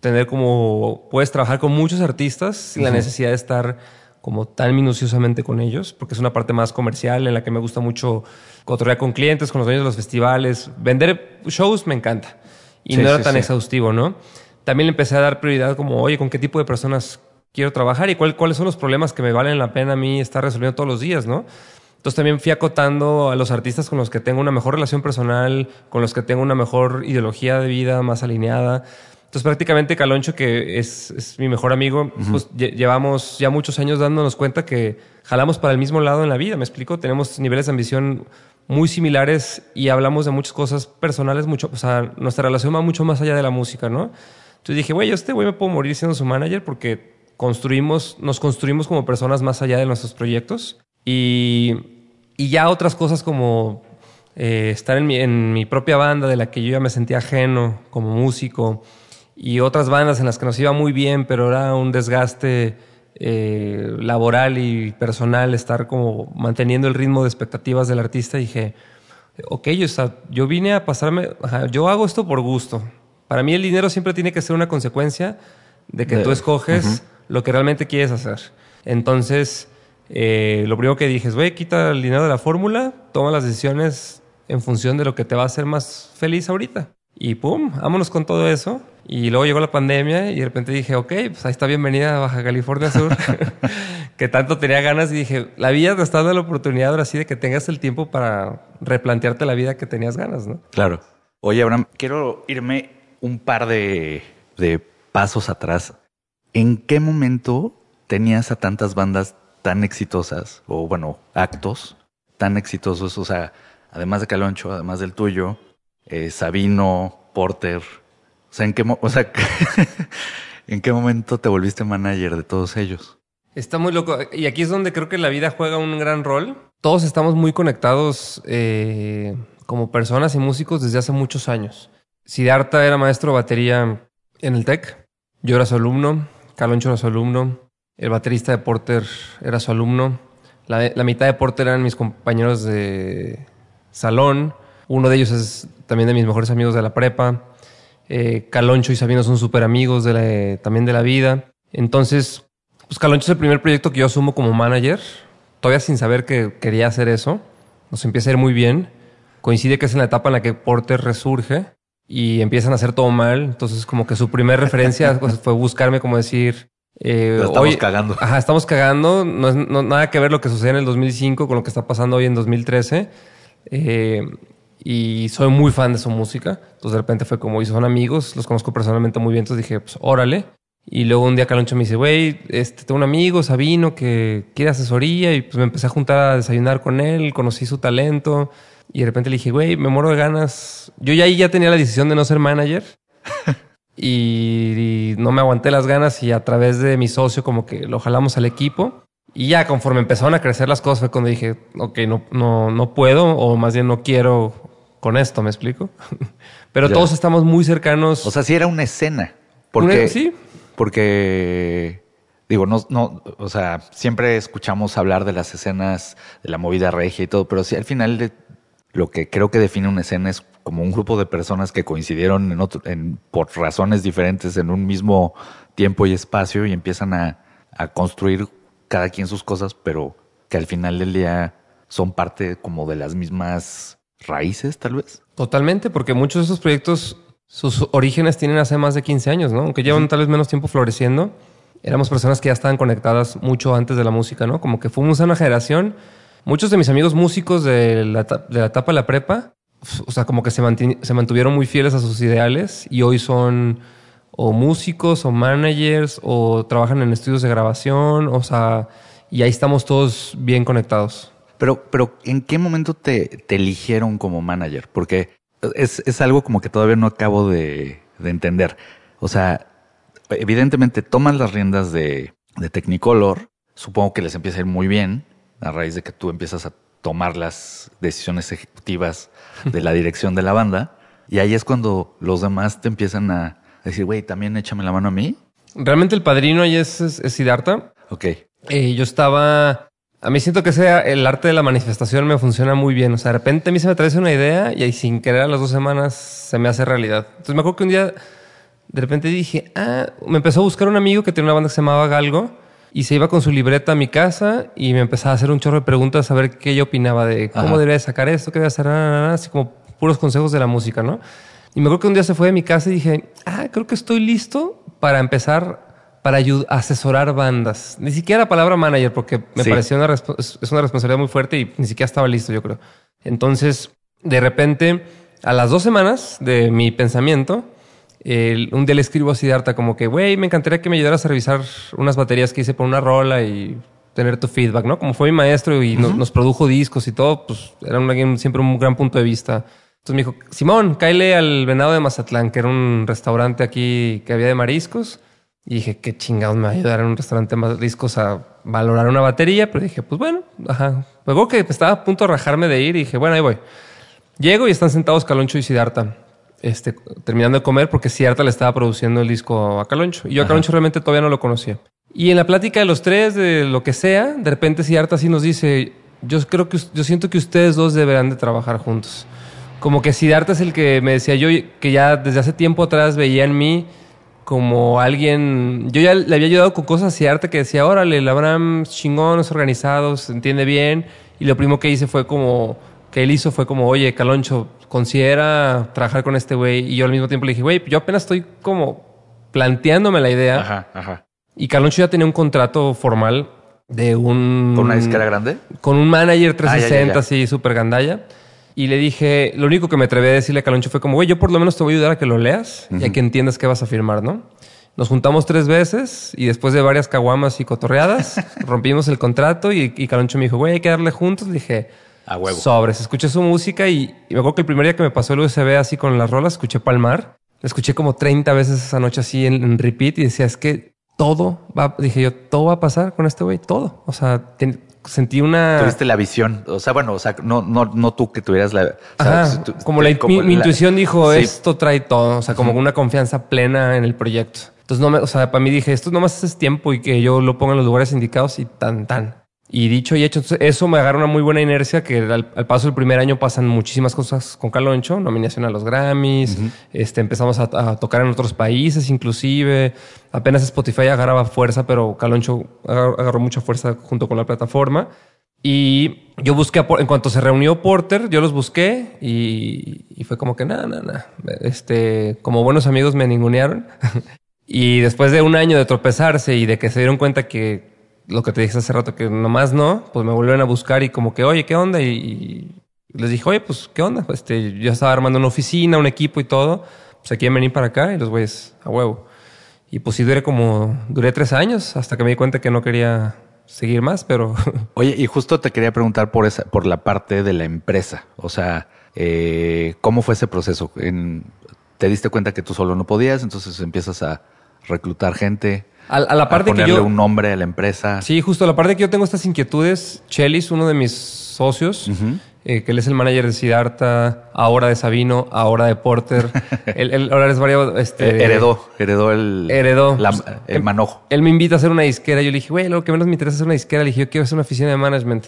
S2: tener como, puedes trabajar con muchos artistas sin la necesidad de estar como tan minuciosamente con ellos, porque es una parte más comercial en la que me gusta mucho cotorrear con clientes, con los dueños de los festivales. Vender shows me encanta y no era tan exhaustivo, ¿no? También le empecé a dar prioridad como, oye, ¿con qué tipo de personas quiero trabajar y cuáles son los problemas que me valen la pena a mí estar resolviendo todos los días, ¿no? Entonces también fui acotando a los artistas con los que tengo una mejor relación personal, con los que tengo una mejor ideología de vida más alineada. Entonces prácticamente Caloncho, que es, mi mejor amigo, pues llevamos ya muchos años dándonos cuenta que jalamos para el mismo lado en la vida, me explico, tenemos niveles de ambición muy similares y hablamos de muchas cosas personales, mucho, o sea, nuestra relación va mucho más allá de la música, ¿no? Entonces dije, güey, este güey me puedo morir siendo su manager porque construimos, nos construimos como personas más allá de nuestros proyectos y y ya otras cosas como eh, estar en mi, en mi, propia banda de la que yo ya me sentía ajeno como músico y otras bandas en las que nos iba muy bien, pero era un desgaste eh, laboral y personal estar como manteniendo el ritmo de expectativas del artista. dije, ok, yo, yo vine a pasarme, yo hago esto por gusto. Para mí el dinero siempre tiene que ser una consecuencia de que tú escoges lo que realmente quieres hacer. Entonces, eh, lo primero que dije es, güey, quita el dinero de la fórmula, toma las decisiones en función de lo que te va a hacer más feliz ahorita. Y pum, vámonos con todo eso. Y luego llegó la pandemia y de repente dije, ok, pues ahí está bienvenida a Baja California Sur, que tanto tenía ganas. Y dije, la vida te está dando la oportunidad ahora sí de que tengas el tiempo para replantearte la vida que tenías ganas, ¿no?
S1: Claro. Oye, Abraham, quiero irme un par de, de pasos atrás. ¿En qué momento tenías a tantas bandas tan exitosas, o bueno, actos tan exitosos, o sea, además de Caloncho, además del tuyo, eh, Sabino, Porter, o sea, ¿en qué, o sea, ¿en qué momento te volviste manager de todos ellos?
S2: Está muy loco. Y aquí es donde creo que la vida juega un gran rol. Todos estamos muy conectados eh, como personas y músicos desde hace muchos años. Siddhartha era maestro de batería en el TEC. Yo era su alumno. Caloncho era su alumno. El baterista de Porter era su alumno. La, mitad de Porter eran mis compañeros de salón. Uno de ellos es también de mis mejores amigos de la prepa. Eh, Caloncho y Sabino son súper amigos de también de la vida. Entonces, pues Caloncho es el primer proyecto que yo asumo como manager, todavía sin saber que quería hacer eso. Nos empieza a ir muy bien. Coincide que es en la etapa en la que Porter resurge y empiezan a hacer todo mal. Entonces, como que su primer referencia pues, fue buscarme como decir,
S1: eh, estamos cagando.
S2: Ajá, estamos cagando. No es nada que ver lo que sucede en el 2005 con lo que está pasando hoy en 2013. Eh, y soy muy fan de su música. Entonces de repente fue como, y son amigos, los conozco personalmente muy bien. Entonces dije, pues órale. Y luego un día Caloncho me dice, güey, este, tengo un amigo, Sabino, que quiere asesoría. Y pues me empecé a juntar a desayunar con él, conocí su talento. Y de repente le dije, güey, me muero de ganas. Yo ya ahí ya tenía la decisión de no ser manager. y, no me aguanté las ganas y a través de mi socio como que lo jalamos al equipo. Y ya conforme empezaron a crecer las cosas fue cuando dije, ok, no, no, no puedo o más bien no quiero con esto, ¿me explico? Pero todos estamos muy cercanos.
S1: O sea, sí era una escena. Porque, sí. Porque, digo, no, no, o sea, siempre escuchamos hablar de las escenas de la movida regia y todo, pero sí al final de, lo que creo que define una escena es como un grupo de personas que coincidieron en otro, en, por razones diferentes en un mismo tiempo y espacio y empiezan a, a construir cada quien sus cosas, pero que al final del día son parte como de las mismas raíces, tal vez.
S2: Totalmente, porque muchos de esos proyectos, sus orígenes tienen hace más de 15 años, ¿no? Aunque llevan tal vez menos tiempo floreciendo, éramos personas que ya estaban conectadas mucho antes de la música, ¿no? Como que fuimos una generación Muchos de mis amigos músicos de la, de la etapa de la prepa, o sea, como que se, se mantuvieron muy fieles a sus ideales y hoy son o músicos o managers o trabajan en estudios de grabación, o sea, y ahí estamos todos bien conectados.
S1: Pero, pero ¿en qué momento te, te eligieron como manager? Porque es, es, algo como que todavía no acabo de, de, entender. O sea, evidentemente toman las riendas de, de Technicolor, supongo que les empieza a ir muy bien, a raíz de que tú empiezas a tomar las decisiones ejecutivas de la dirección de la banda. Y ahí es cuando los demás te empiezan a decir, güey, también échame la mano a mí.
S2: Realmente el padrino ahí es, es, Siddhartha.
S1: Ok.
S2: Eh, yo estaba. A mí siento que sea el arte de la manifestación me funciona muy bien. O sea, de repente a mí se me trae una idea y ahí sin querer a las dos semanas se me hace realidad. Entonces me acuerdo que un día de repente dije, ah, me empezó a buscar un amigo que tiene una banda que se llamaba Galgo y se iba con su libreta a mi casa y me empezaba a hacer un chorro de preguntas a ver qué yo opinaba de cómo debería sacar esto, qué debía hacer, así como puros consejos de la música, ¿no? Y me acuerdo que un día se fue de mi casa y dije, ah, creo que estoy listo para empezar para asesorar bandas. Ni siquiera la palabra manager, porque me pareció una, es una responsabilidad muy fuerte y ni siquiera estaba listo, yo creo. Entonces, de repente, a las dos semanas de mi pensamiento, un día le escribo a Siddhartha como que, güey, me encantaría que me ayudaras a revisar unas baterías que hice por una rola y tener tu feedback, ¿no? Como fue mi maestro y nos, produjo discos y todo, pues era un, siempre un gran punto de vista. Entonces me dijo, Simón, cáile al Venado de Mazatlán, que era un restaurante aquí que había de mariscos. Y dije, qué chingados me va a ayudar en un restaurante de mariscos a valorar una batería. Pero dije, pues bueno, ajá. Luego que estaba a punto de rajarme de ir y dije, bueno, ahí voy. Llego y están sentados Caloncho y Siddhartha este, terminando de comer porque Cierta le estaba produciendo el disco a Caloncho. Y yo a Caloncho realmente todavía no lo conocía. Y en la plática de los tres, de lo que sea, de repente Cierta sí nos dice, yo creo que yo siento que ustedes dos deberán de trabajar juntos. Como que Siddhartha es el que me decía yo que ya desde hace tiempo atrás veía en mí como alguien, yo ya le había ayudado con cosas a Siddhartha que decía, órale, el Abraham chingón, es organizado, se entiende bien. Y lo primero que hice fue como, que él hizo fue como, oye, Caloncho, considera trabajar con este güey. Y yo al mismo tiempo le dije, güey, yo apenas estoy como planteándome la idea.
S1: Ajá, ajá.
S2: Y Caloncho ya tenía un contrato formal de un...
S1: ¿Con una disquera grande?
S2: Con un manager 360, ah, así, súper gandalla. Y le dije, lo único que me atreví a decirle a Caloncho fue como, güey, yo por lo menos te voy a ayudar a que lo leas y a que entiendas qué vas a firmar, ¿no? Nos juntamos tres veces y después de varias caguamas y cotorreadas, rompimos el contrato y, y Caloncho me dijo, güey, hay que darle juntos. Le dije,
S1: a huevo.
S2: Sobres. Escuché su música y, me acuerdo que el primer día que me pasó el USB así con las rolas, escuché Palmar. La escuché como 30 veces esa noche así en, repeat y decía, es que todo va, dije yo, todo va a pasar con este güey, todo. O sea, sentí una...
S1: Tuviste la visión. O sea, bueno, o sea, no, no, no tú que tuvieras la...
S2: como la, mi, intuición dijo, esto trae todo. O sea, como una confianza plena en el proyecto. Entonces, no me, o sea, para mí dije, esto nomás es tiempo y que yo lo ponga en los lugares indicados y tan, tan. Y dicho y hecho, eso me agarra una muy buena inercia que al, paso del primer año pasan muchísimas cosas con Caloncho, nominación a los Grammys, este, empezamos a, tocar en otros países inclusive, apenas Spotify agarraba fuerza, pero Caloncho agarró, mucha fuerza junto con la plataforma. Y yo busqué, en cuanto se reunió Porter, yo los busqué y, fue como que nada, nada, nada. Este, como buenos amigos me ningunearon. y después de un año de tropezarse y de que se dieron cuenta que lo que te dije hace rato, que nomás no, pues me volvieron a buscar y como que, oye, ¿qué onda? Y, les dije, oye, pues, ¿qué onda? Este, yo estaba armando una oficina, un equipo y todo, pues aquí venir para acá y los güeyes, a huevo. Y pues sí duré como, duré tres años hasta que me di cuenta que no quería seguir más, pero...
S1: Oye, y justo te quería preguntar por esa, por la parte de la empresa. O sea, eh, ¿cómo fue ese proceso? ¿Te diste cuenta que tú solo no podías? Entonces empiezas a reclutar gente.
S2: A, la parte
S1: a ponerle
S2: que yo,
S1: un nombre a la empresa.
S2: Sí, justo a la parte que yo tengo estas inquietudes, Chelis, uno de mis socios, eh, que él es el manager de Siddhartha, ahora de Sabino, ahora de Porter. él, ahora es variado. Este,
S1: Eh, heredó, heredó el,
S2: Heredó.
S1: la-
S2: Pues,
S1: el manojo.
S2: Él me invita a hacer una disquera. Yo le dije, güey, lo que menos me interesa es hacer una disquera. Le dije, yo quiero hacer una oficina de management.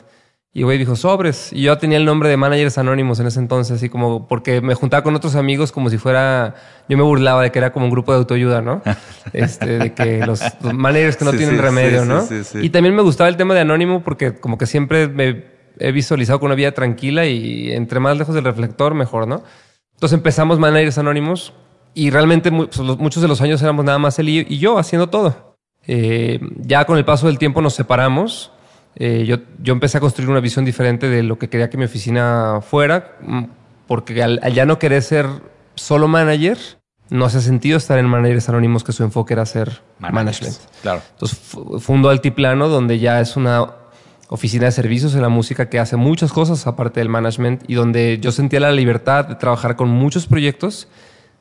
S2: Y güey dijo, sobres. Y yo tenía el nombre de Managers Anónimos en ese entonces, así como, porque me juntaba con otros amigos como si fuera, yo me burlaba de que era como un grupo de autoayuda, ¿no? Este, de que los, los managers que no
S1: Sí,
S2: tienen
S1: sí,
S2: remedio,
S1: sí,
S2: ¿no? Y también me gustaba el tema de Anónimo porque como que siempre me he visualizado con una vida tranquila y entre más lejos del reflector, mejor, ¿no? Entonces empezamos Managers Anónimos y realmente pues, muchos de los años éramos nada más él y, y yo haciendo todo. Eh, ya con el paso del tiempo nos separamos. Eh, yo, yo empecé a construir una visión diferente de lo que quería que mi oficina fuera, mm, porque al, al ya no querer ser solo manager, no hace sentido estar en Managers Anónimos que su enfoque era ser management.
S1: Claro.
S2: Entonces fu- fundó Altiplano, donde ya es una oficina de servicios en la música que hace muchas cosas aparte del management y donde yo sentía la libertad de trabajar con muchos proyectos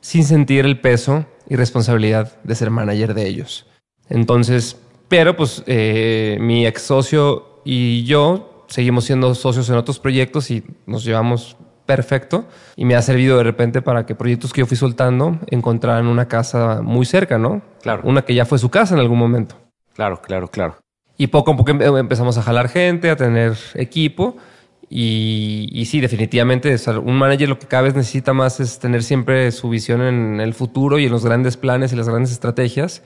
S2: sin sentir el peso y responsabilidad de ser manager de ellos. Entonces, pero pues eh, mi ex socio y yo seguimos siendo socios en otros proyectos y nos llevamos perfecto y me ha servido de repente para que proyectos que yo fui soltando encontraran una casa muy cerca, ¿no?
S1: Claro.
S2: Una que ya fue su casa en algún momento.
S1: Claro, claro, claro.
S2: Y poco a poco em- empezamos a jalar gente, a tener equipo. Y, y sí, definitivamente, o sea, un manager lo que cada vez necesita más es tener siempre su visión en el futuro y en los grandes planes y las grandes estrategias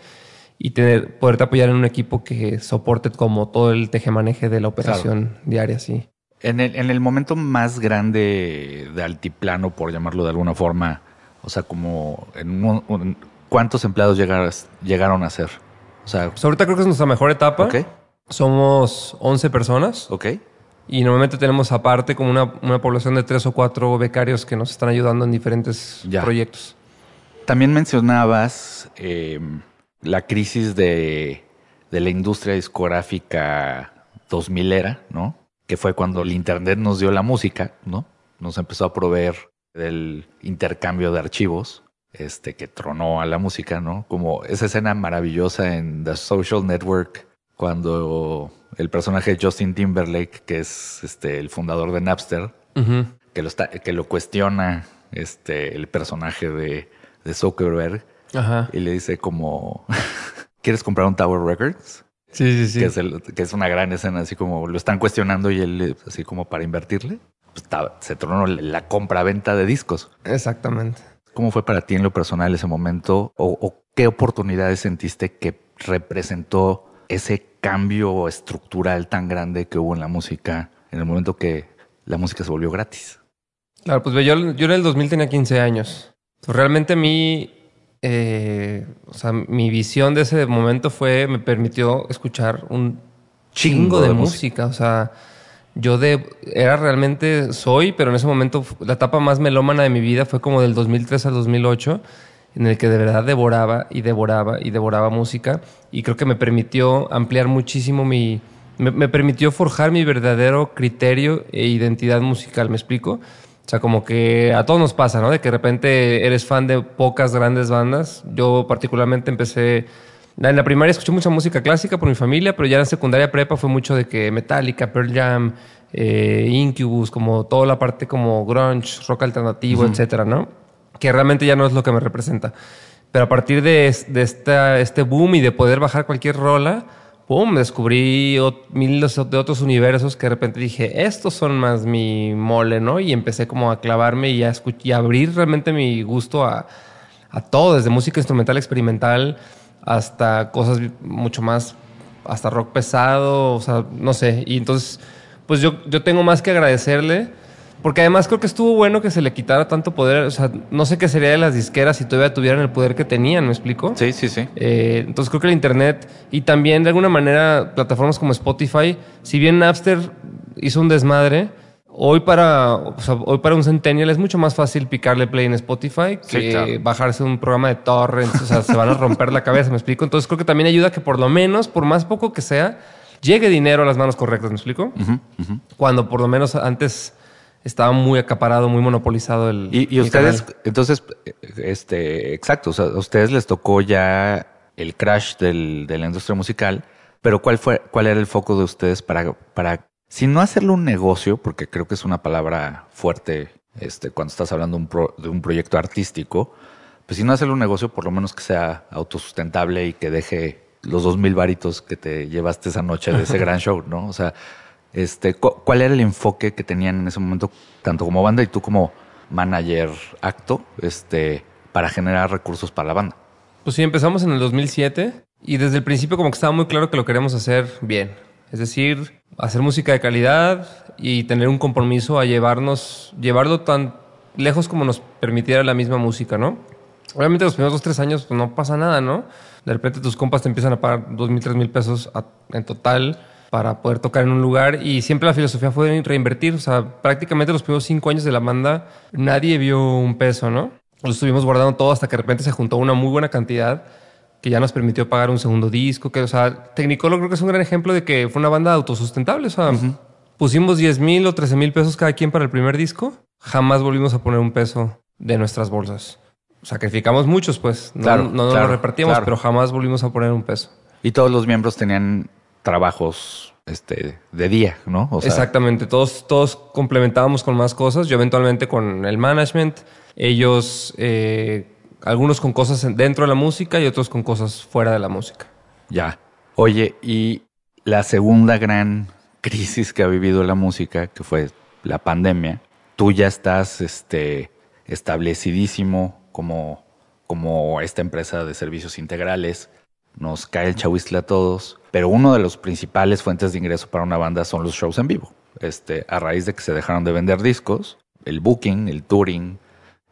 S2: y tener, poderte apoyar en un equipo que soporte como todo el tejemaneje de la operación diaria, sí.
S1: En el, en el momento más grande de altiplano, por llamarlo de alguna forma, o sea, como en un- un- ¿cuántos empleados llegaras- llegaron a ser? O sea,
S2: Pues ahorita creo que es nuestra mejor etapa.
S1: ok,
S2: Somos 11 personas
S1: ok,
S2: y normalmente tenemos aparte como una, una población de tres o cuatro becarios que nos están ayudando en diferentes
S1: Ya.
S2: proyectos.
S1: También mencionabas eh, la crisis de, de la industria discográfica 2000 era, ¿no? Que fue cuando el Internet nos dio la música, ¿no? Nos empezó a proveer del intercambio de archivos, este, que tronó a la música, ¿no? Como esa escena maravillosa en The Social Network, cuando el personaje de Justin Timberlake, que es este, el fundador de Napster, que lo, está, que lo cuestiona este, el personaje de, de Zuckerberg
S2: Ajá.
S1: y le dice como, ¿quieres comprar un Tower Records?
S2: Sí, sí, sí.
S1: Que, es el- que es una gran escena, así como lo están cuestionando y él, así como para invertirle, pues, se tronó la compra-venta de discos.
S2: Exactamente.
S1: ¿Cómo fue para ti en lo personal ese momento? ¿O, o qué oportunidades sentiste que representó ese cambio estructural tan grande que hubo en la música en el momento que la música se volvió gratis?
S2: Claro, pues yo, yo en el 2000 tenía 15 años. Pues, realmente a mí, eh, o sea, mi visión de ese momento fue, me permitió escuchar un chingo, de, música. O sea, yo de, era realmente, soy, pero en ese momento la etapa más melómana de mi vida fue como del 2003 al 2008, en el que de verdad devoraba y devoraba y devoraba música. Y creo que me permitió ampliar muchísimo mi, me, me permitió forjar mi verdadero criterio e identidad musical, ¿me explico? O sea, como que a todos nos pasa, ¿no? De que de repente eres fan de pocas grandes bandas. Yo particularmente empecé... En la primaria escuché mucha música clásica por mi familia, pero ya en la secundaria prepa fue mucho de que Metallica, Pearl Jam, eh, Incubus, como toda la parte como grunge, rock alternativo, etcétera, ¿no? Que realmente ya no es lo que me representa. Pero a partir de, de esta, este boom y de poder bajar cualquier rola, ¡pum! Descubrí miles de otros universos que de repente dije, estos son más mi mole, ¿no? Y empecé como a clavarme y a, y abrir realmente mi gusto a, a todo, desde música instrumental experimental hasta cosas mucho más, hasta rock pesado, o sea, no sé. Y entonces, pues yo, yo tengo más que agradecerle, porque además creo que estuvo bueno que se le quitara tanto poder, o sea, no sé qué sería de las disqueras si todavía tuvieran el poder que tenían, ¿me explico?
S1: Sí, sí, sí.
S2: Eh, entonces creo que el Internet y también de alguna manera plataformas como Spotify, si bien Napster hizo un desmadre, Hoy para, hoy para un Centennial es mucho más fácil picarle play en Spotify que bajarse un programa de torrents. o sea, se van a romper la cabeza, ¿me explico? Entonces creo que también ayuda que por lo menos, por más poco que sea, llegue dinero a las manos correctas, ¿me explico? Cuando por lo menos antes estaba muy acaparado, muy monopolizado el.
S1: Y, ustedes, entonces, este, exacto, o sea, a ustedes les tocó ya el crash del, de la industria musical, pero ¿cuál fue, cuál era el foco de ustedes para, para si no hacerlo un negocio, porque creo que es una palabra fuerte este, cuando estás hablando un de un proyecto artístico, pues si no hacerlo un negocio, por lo menos que sea autosustentable y que deje los dos mil varitos que te llevaste esa noche de ese gran show, ¿no? O sea, este, ¿cuál era el enfoque que tenían en ese momento, tanto como banda y tú como manager acto, este, para generar recursos para la banda?
S2: Pues sí, empezamos en el 2007 y desde el principio como que estaba muy claro que lo queremos hacer bien. Es decir, hacer música de calidad y tener un compromiso a llevarnos, llevarlo tan lejos como nos permitiera la misma música, ¿no? Obviamente los primeros dos, tres años pues, no pasa nada, ¿no? De repente tus compas te empiezan a pagar dos mil, tres mil pesos en total para poder tocar en un lugar. Y siempre la filosofía fue reinvertir, o sea, prácticamente los primeros cinco años de la banda nadie vio un peso, ¿no? Lo estuvimos guardando todo hasta que de repente se juntó una muy buena cantidad que ya nos permitió pagar un segundo disco, que, o sea, Technicolor creo que es un gran ejemplo de que fue una banda autosustentable, o sea, pusimos 10 mil o 13 mil pesos cada quien para el primer disco, jamás volvimos a poner un peso de nuestras bolsas. Sacrificamos muchos, pues, no, no nos lo repartíamos, pero jamás volvimos a poner un peso.
S1: Y todos los miembros tenían trabajos este, de día, ¿no?
S2: Exactamente, todos, todos complementábamos con más cosas, yo eventualmente con el management, ellos... Eh, algunos con cosas dentro de la música y otros con cosas fuera de la música.
S1: Ya. Oye, y la segunda gran crisis que ha vivido la música, que fue la pandemia, tú ya estás este, establecidísimo como, como esta empresa de servicios integrales, nos cae el chahuistle a todos, pero uno de los principales fuentes de ingreso para una banda son los shows en vivo. Este, a raíz de que se dejaron de vender discos, el booking, el touring,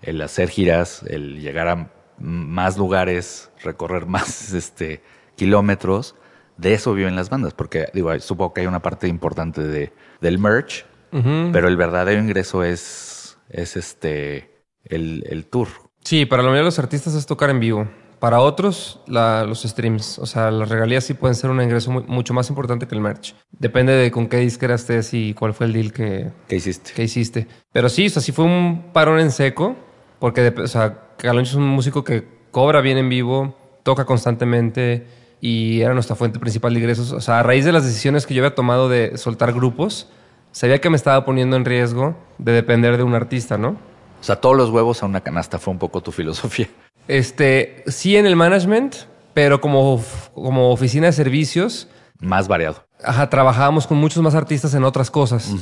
S1: el hacer giras, el llegar a más lugares, recorrer más este, kilómetros, de eso viven las bandas, porque digo, supongo que hay una parte importante de, del merch, pero el verdadero ingreso es, es este, el, el, tour.
S2: Sí, para la mayoría de los artistas es tocar en vivo. Para otros, los streams. O sea, las regalías sí pueden ser un ingreso mucho más importante que el merch. Depende de con qué disquera estés y cuál fue el deal que,
S1: hiciste.
S2: que hiciste. Pero sí, o sea, sí fue un parón en seco porque, o sea, Caloncho es un músico que cobra bien en vivo, toca constantemente y era nuestra fuente principal de ingresos. O sea, a raíz de las decisiones que yo había tomado de soltar grupos, sabía que me estaba poniendo en riesgo de depender de un artista, ¿no?
S1: O sea, todos los huevos a una canasta fue un poco tu filosofía.
S2: Este, sí en el management, pero como, como oficina de servicios.
S1: Más variado.
S2: Ajá, trabajábamos con muchos más artistas en otras cosas.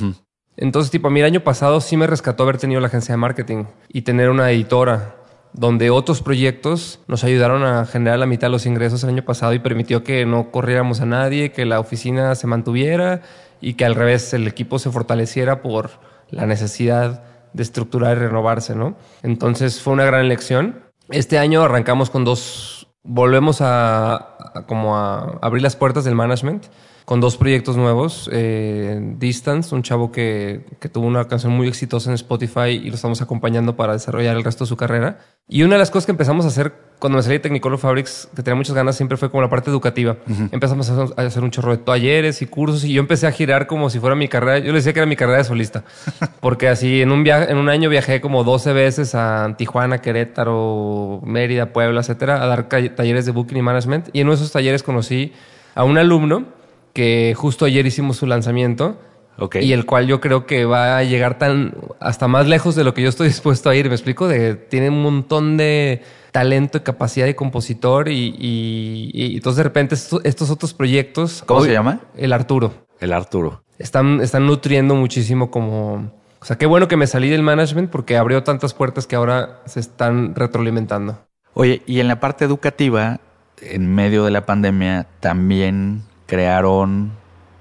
S2: Entonces, tipo, a mí el año pasado sí me rescató haber tenido la agencia de marketing y tener una editora donde otros proyectos nos ayudaron a generar la mitad de los ingresos el año pasado y permitió que no corriéramos a nadie, que la oficina se mantuviera y que al revés el equipo se fortaleciera por la necesidad de estructurar y renovarse, ¿no? Entonces fue una gran elección. Este año arrancamos con dos, volvemos a como a abrir las puertas del management con dos proyectos nuevos. Eh, Distance, un chavo que, que, tuvo una canción muy exitosa en Spotify y lo estamos acompañando para desarrollar el resto de su carrera. Y una de las cosas que empezamos a hacer cuando me salí de Technicolor Fabrics, que tenía muchas ganas, siempre fue como la parte educativa. Empezamos a hacer un chorro de talleres y cursos y yo empecé a girar como si fuera mi carrera. Yo le decía que era mi carrera de solista. Porque así en un, viaje, en un año viajé como 12 veces a Tijuana, Querétaro, Mérida, Puebla, etcétera, a dar talleres de booking y management. Y en uno de esos talleres conocí a un alumno que justo ayer hicimos su lanzamiento. Y el cual yo creo que va a llegar tan hasta más lejos de lo que yo estoy dispuesto a ir. Me explico de tiene un montón de talento y capacidad de compositor y, y, entonces de repente estos, otros proyectos.
S1: ¿Cómo se llama?
S2: El Arturo.
S1: El Arturo.
S2: Están, están nutriendo muchísimo como. O sea, qué bueno que me salí del management porque abrió tantas puertas que ahora se están retroalimentando.
S1: Oye, y en la parte educativa, en medio de la pandemia, también crearon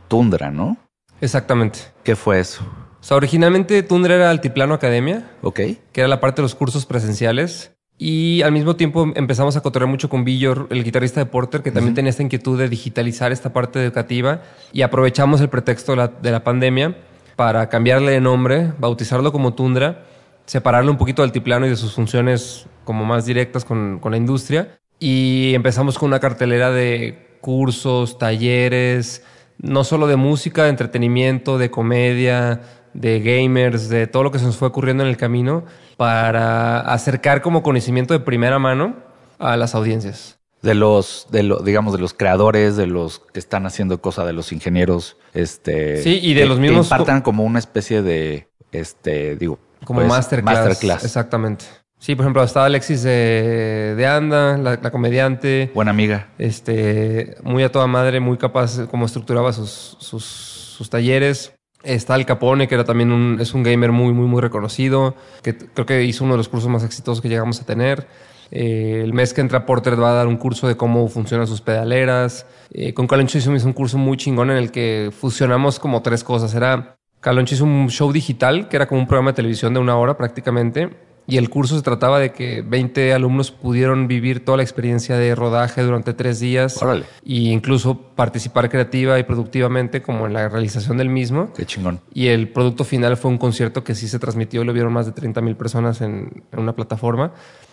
S1: Tundra, ¿no?
S2: Exactamente.
S1: ¿Qué fue eso?
S2: O sea, originalmente Tundra era Altiplano Academia.
S1: Ok.
S2: Que era la parte de los cursos presenciales. Y al mismo tiempo empezamos a cotorrear mucho con Villor, el guitarrista de Porter, que también tenía esta inquietud de digitalizar esta parte educativa. Y aprovechamos el pretexto de la, de la pandemia para cambiarle de nombre, bautizarlo como Tundra, separarlo un poquito del altiplano y de sus funciones como más directas con, con la industria. Y empezamos con una cartelera de cursos, talleres, no solo de música, de entretenimiento, de comedia, de gamers, de todo lo que se nos fue ocurriendo en el camino, para acercar como conocimiento de primera mano a las audiencias.
S1: De los, de lo, digamos, de los creadores, de los que están haciendo cosas, de los ingenieros, este.
S2: Sí, y de los mismos.
S1: Que impartan como una especie de, este, digo.
S2: Como pues, masterclass. Exactamente. Sí, por ejemplo, estaba Alexis de, de Anda, la, comediante.
S1: Buena amiga.
S2: Este, muy a toda madre, muy capaz como estructuraba sus, sus, sus talleres. Está el Capone, que era también un, es un gamer muy, muy, muy reconocido, que creo que hizo uno de los cursos más exitosos que llegamos a tener. Eh, el mes que entra Porter va a dar un curso de cómo funcionan sus pedaleras. Eh, con Caloncho hizo un curso muy chingón en el que fusionamos como tres cosas. Era, Caloncho hizo un show digital, que era como un programa de televisión de una hora prácticamente, y el curso se trataba de que 20 alumnos pudieron vivir toda la experiencia de rodaje durante tres días.
S1: Órale.
S2: Y incluso participar creativa y productivamente como en la realización del mismo.
S1: Qué chingón.
S2: Y el producto final fue un concierto que sí se transmitió y lo vieron más de 30 mil personas en, en una plataforma.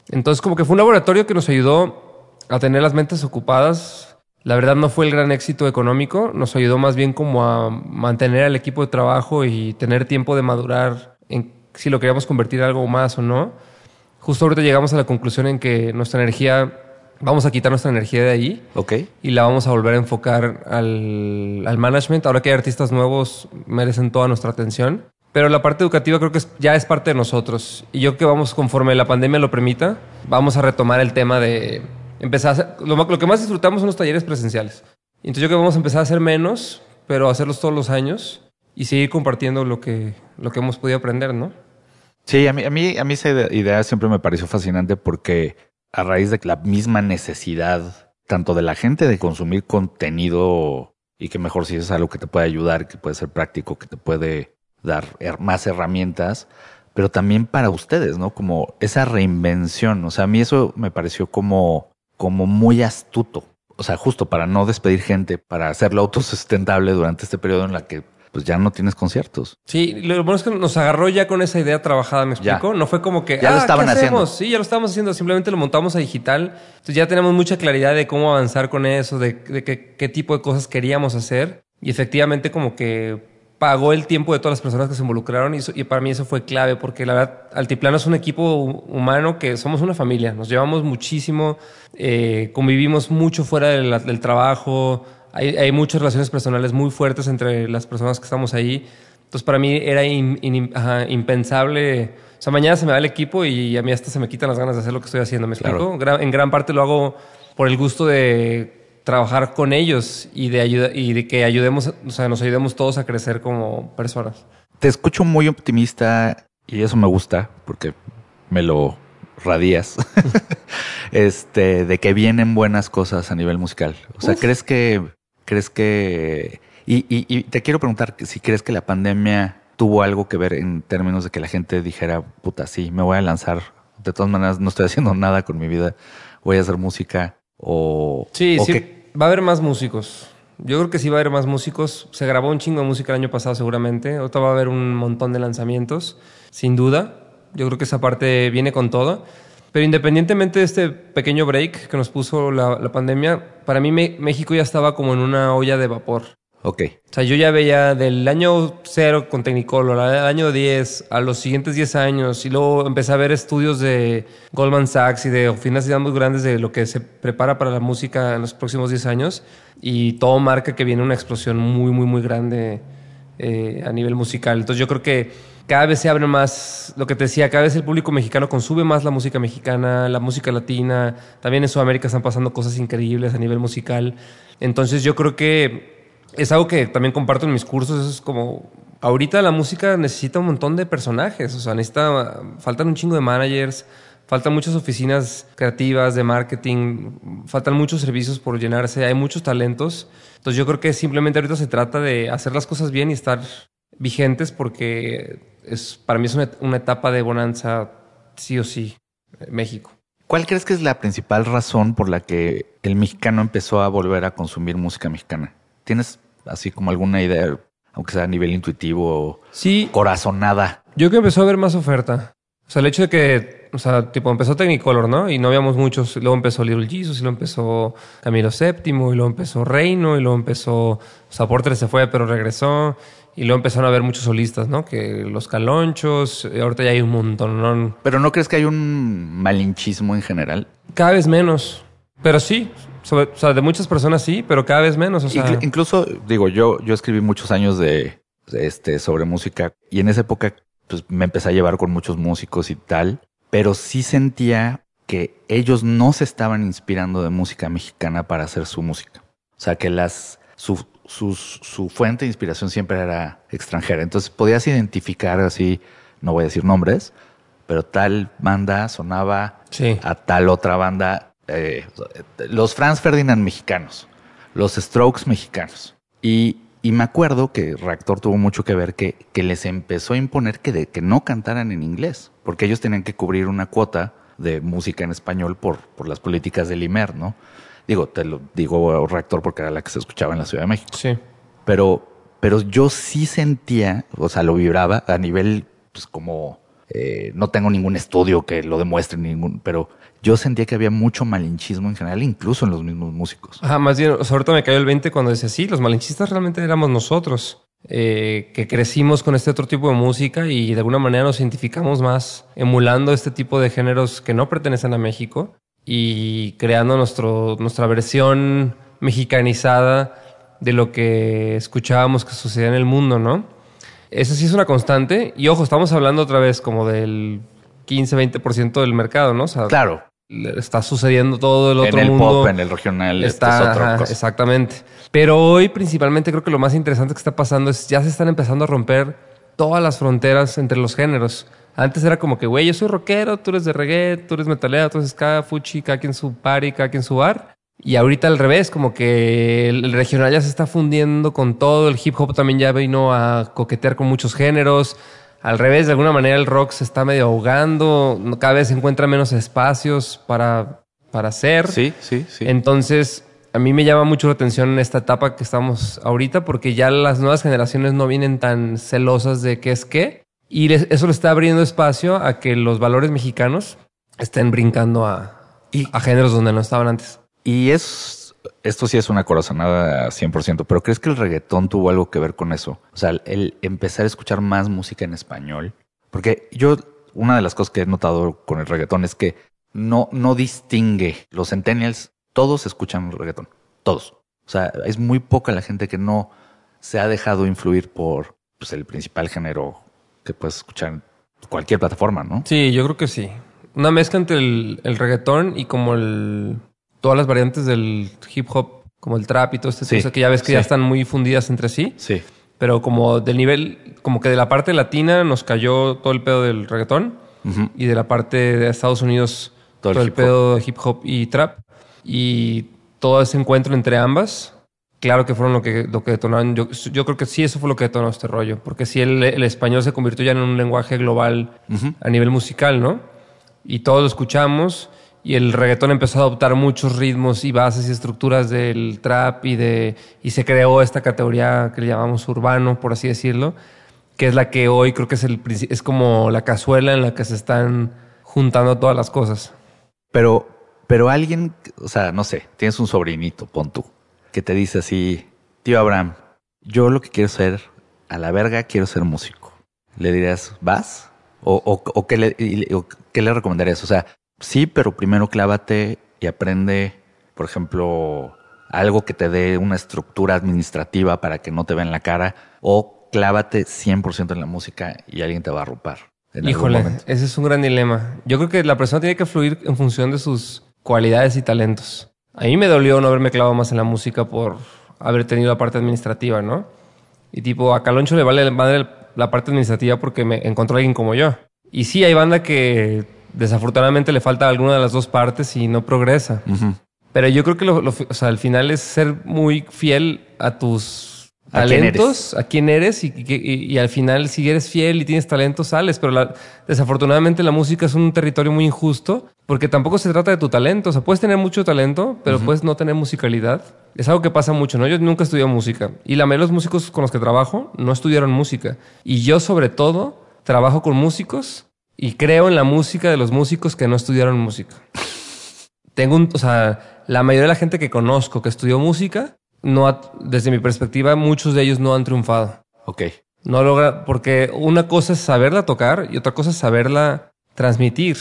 S2: Entonces como que fue un laboratorio que nos ayudó a tener las mentes ocupadas. La verdad no fue el gran éxito económico, nos ayudó más bien como a mantener al equipo de trabajo y tener tiempo de madurar en si lo queríamos convertir en algo más o no. Justo ahorita llegamos a la conclusión en que nuestra energía, vamos a quitar nuestra energía de ahí.
S1: Ok.
S2: Y la vamos a volver a enfocar al, al management. Ahora que hay artistas nuevos, merecen toda nuestra atención. Pero la parte educativa creo que ya es parte de nosotros. Y yo creo que vamos, conforme la pandemia lo permita, vamos a retomar el tema de empezar a hacer, lo, lo, que más disfrutamos son los talleres presenciales. Entonces yo creo que vamos a empezar a hacer menos, pero hacerlos todos los años y seguir compartiendo lo que, lo que hemos podido aprender, ¿no?
S1: Sí, a mí, a mí, a mí esa idea siempre me pareció fascinante porque a raíz de la misma necesidad, tanto de la gente de consumir contenido y que mejor si es algo que te puede ayudar, que puede ser práctico, que te puede dar más herramientas, pero también para ustedes, ¿no? Como esa reinvención. O sea, a mí eso me pareció como, como muy astuto. O sea, justo para no despedir gente, para hacerlo autosustentable durante este periodo en la que pues ya no tienes conciertos.
S2: Sí, lo bueno es que nos agarró ya con esa idea trabajada, ¿me explico? No fue como que,
S1: ya lo ah, estaban haciendo.
S2: Sí, ya lo estábamos haciendo, simplemente lo montamos a digital. Entonces ya tenemos mucha claridad de cómo avanzar con eso, de, de qué, tipo de cosas queríamos hacer. Y efectivamente como que pagó el tiempo de todas las personas que se involucraron y, y, para mí eso fue clave porque la verdad Altiplano es un equipo humano que somos una familia, nos llevamos muchísimo, eh, convivimos mucho fuera del, del trabajo, hay, hay, muchas relaciones personales muy fuertes entre las personas que estamos ahí. Entonces, para mí era impensable. O sea, mañana se me va el equipo y a mí hasta se me quitan las ganas de hacer lo que estoy haciendo. ¿Me explico? En gran parte lo hago por el gusto de trabajar con ellos y de, ayuda, y de que ayudemos, o sea, nos ayudemos todos a crecer como personas.
S1: Te escucho muy optimista y eso me gusta porque me lo radías. este, de que vienen buenas cosas a nivel musical. O sea, ¿crees que ¿Crees que... Y, y, y, te quiero preguntar si crees que la pandemia tuvo algo que ver en términos de que la gente dijera, puta, sí, me voy a lanzar. De todas maneras, no estoy haciendo nada con mi vida. Voy a hacer música o...
S2: Sí, sí. Va a haber más músicos. Yo creo que sí va a haber más músicos. Se grabó un chingo de música el año pasado seguramente. Ahorita va a haber un montón de lanzamientos, sin duda. Yo creo que esa parte viene con todo. Pero independientemente de este pequeño break que nos puso la, pandemia, para mí México ya estaba como en una olla de vapor.
S1: Ok.
S2: O sea, yo ya veía del año cero con Technicolor al año 10, a los siguientes 10 años, y luego empecé a ver estudios de Goldman Sachs y de oficinas muy grandes de lo que se prepara para la música en los próximos 10 años, y todo marca que viene una explosión muy, muy, muy grande eh, a nivel musical. Entonces yo creo que cada vez se abre más, lo que te decía, cada vez el público mexicano consume más la música mexicana, la música latina, también en Sudamérica están pasando cosas increíbles a nivel musical. Entonces yo creo que es algo que también comparto en mis cursos, es como, ahorita la música necesita un montón de personajes, o sea, necesita, faltan un chingo de managers, faltan muchas oficinas creativas de marketing, faltan muchos servicios por llenarse, hay muchos talentos. Entonces yo creo que simplemente ahorita se trata de hacer las cosas bien y estar vigentes porque es, para mí es una, etapa de bonanza sí o sí, México.
S1: ¿Cuál crees que es la principal razón por la que el mexicano empezó a volver a consumir música mexicana? ¿Tienes así como alguna idea? aunque sea a nivel intuitivo,
S2: Sí,
S1: corazonada.
S2: yo creo que empezó a haber más oferta. O sea, el hecho de que, o sea, tipo, empezó Technicolor, ¿no? Y no habíamos muchos. Luego empezó Little Jesus, y luego empezó Camilo VII, y luego empezó Reino, y luego empezó. O sea, Porter se fue, pero regresó. Y luego empezaron a haber muchos solistas, ¿no? Que los calonchos, y ahorita ya hay un montón, ¿no?
S1: Pero ¿no crees que hay un malinchismo en general?
S2: Cada vez menos. Pero sí, sobre- o sea, de muchas personas sí, pero cada vez menos. O sea,
S1: Inclu- incluso, digo, yo, yo escribí muchos años de, de este, sobre música y en esa época pues, me empecé a llevar con muchos músicos y tal, pero sí sentía que ellos no se estaban inspirando de música mexicana para hacer su música. O sea, que las, su, sus- su fuente de inspiración siempre era extranjera. Entonces podías identificar así, no voy a decir nombres, pero tal banda sonaba
S2: sí.
S1: a tal otra banda, eh, los Franz Ferdinand mexicanos, los Strokes mexicanos. Y, y me acuerdo que Reactor tuvo mucho que ver que, que les empezó a imponer que, de, que no cantaran en inglés, porque ellos tenían que cubrir una cuota de música en español por, por las políticas del IMER, ¿no? Digo, te lo digo Reactor porque era la que se escuchaba en la Ciudad de México
S2: Sí.
S1: pero, pero yo sí sentía, o sea, lo vibraba a nivel, pues como, eh, no tengo ningún estudio que lo demuestre, ningún, pero yo sentía que había mucho malinchismo en general, incluso en los mismos músicos.
S2: Ajá, más bien, o sea, ahorita me cayó el 20 cuando decía, sí, los malinchistas realmente éramos nosotros, eh, que crecimos con este otro tipo de música y de alguna manera nos identificamos más emulando este tipo de géneros que no pertenecen a México y creando nuestro, nuestra versión mexicanizada de lo que escuchábamos que sucedía en el mundo, ¿no? Esa sí es una constante y ojo, estamos hablando otra vez como del 15-20% del mercado, ¿no? O sea,
S1: Claro,
S2: está sucediendo todo el otro
S1: en el
S2: mundo.
S1: pop, en el regional,
S2: Está,
S1: es otra cosa.
S2: exactamente. Pero hoy principalmente creo que lo más interesante que está pasando es ya se están empezando a romper todas las fronteras entre los géneros. Antes era como que, güey, yo soy rockero, tú eres de reggae, tú eres metalero, tú eres ska, fuchi, cada quien su party, cada quien su bar. Y ahorita al revés, como que el, regional ya se está fundiendo con todo, el hip hop también ya vino a coquetear con muchos géneros. Al revés, de alguna manera el rock se está medio ahogando, cada vez se encuentra menos espacios para, para hacer.
S1: Sí, sí, sí.
S2: Entonces, a mí me llama mucho la atención en esta etapa que estamos ahorita, porque ya las nuevas generaciones no vienen tan celosas de qué es qué. Y les- eso le está abriendo espacio a que los valores mexicanos estén brincando a,
S1: Y-
S2: a géneros donde no estaban antes.
S1: Y es, esto sí es una corazonada 100%, pero ¿crees que el reggaetón tuvo algo que ver con eso? O sea, el, el empezar a escuchar más música en español. Porque yo, una de las cosas que he notado con el reggaetón es que no, no distingue. Los centennials, todos escuchan reggaetón. Todos. O sea, es muy poca la gente que no se ha dejado influir por pues, el principal género que puedes escuchar en cualquier plataforma, ¿no?
S2: Sí, yo creo que sí. Una mezcla entre el, el reggaetón y como el todas las variantes del hip hop, como el trap y todo este
S1: Sí,
S2: cosa que ya ves que
S1: sí.
S2: ya están muy fundidas entre sí.
S1: Sí.
S2: Pero como del nivel, como que de la parte latina nos cayó todo el pedo del reggaetón y de la parte de Estados Unidos
S1: Todo
S2: todo,
S1: el
S2: el, pedo de hip hop y trap. Y todo ese encuentro entre ambas, claro que fueron lo que, lo que detonaron. Yo, yo creo que sí, eso fue lo que detonó este rollo. Porque sí, el, el español se convirtió ya en un lenguaje global a nivel musical, ¿no? Y todos lo escuchamos y el reggaetón empezó a adoptar muchos ritmos y bases y estructuras del trap y de y se creó esta categoría que le llamamos urbano, por así decirlo, que es la que hoy creo que es el es como la cazuela en la que se están juntando todas las cosas.
S1: Pero, pero alguien, o sea, no sé, tienes un sobrinito, pon tú, que te dice así, tío Abraham, yo lo que quiero ser, a la verga quiero ser músico. ¿Le dirías, vas? ¿O, o, o qué, le, o qué le recomendarías? O sea, sí, pero primero clávate y aprende, por ejemplo, algo que te dé una estructura administrativa para que no te vea en la cara, o clávate 100% en la música y alguien te va a arropar.
S2: Híjole, ese es un gran dilema. Yo creo que la persona tiene que fluir en función de sus cualidades y talentos. A mí me dolió no haberme clavado más en la música por haber tenido la parte administrativa, ¿no? Y tipo, a Caloncho le vale madre la parte administrativa porque me encontró alguien como yo. Y sí, hay banda que desafortunadamente le falta alguna de las dos partes y no progresa.
S1: Ujú.
S2: Pero yo creo que lo, lo- o sea, al final es ser muy fiel a tus talentos, a quién eres, y, al final si eres fiel y tienes talento sales, pero desafortunadamente la música es un territorio muy injusto porque tampoco se trata de tu talento, o sea, puedes tener mucho talento, pero puedes no tener musicalidad. Es algo que pasa mucho, ¿no? Yo nunca estudié música y la mayoría de los músicos con los que trabajo no estudiaron música y yo sobre todo trabajo con músicos y creo en la música de los músicos que no estudiaron música. Tengo un, o sea, la mayoría de la gente que conozco que estudió música no desde mi perspectiva, muchos de ellos no han triunfado.
S1: Ok.
S2: No logra, porque una cosa es saberla tocar y otra cosa es saberla transmitir.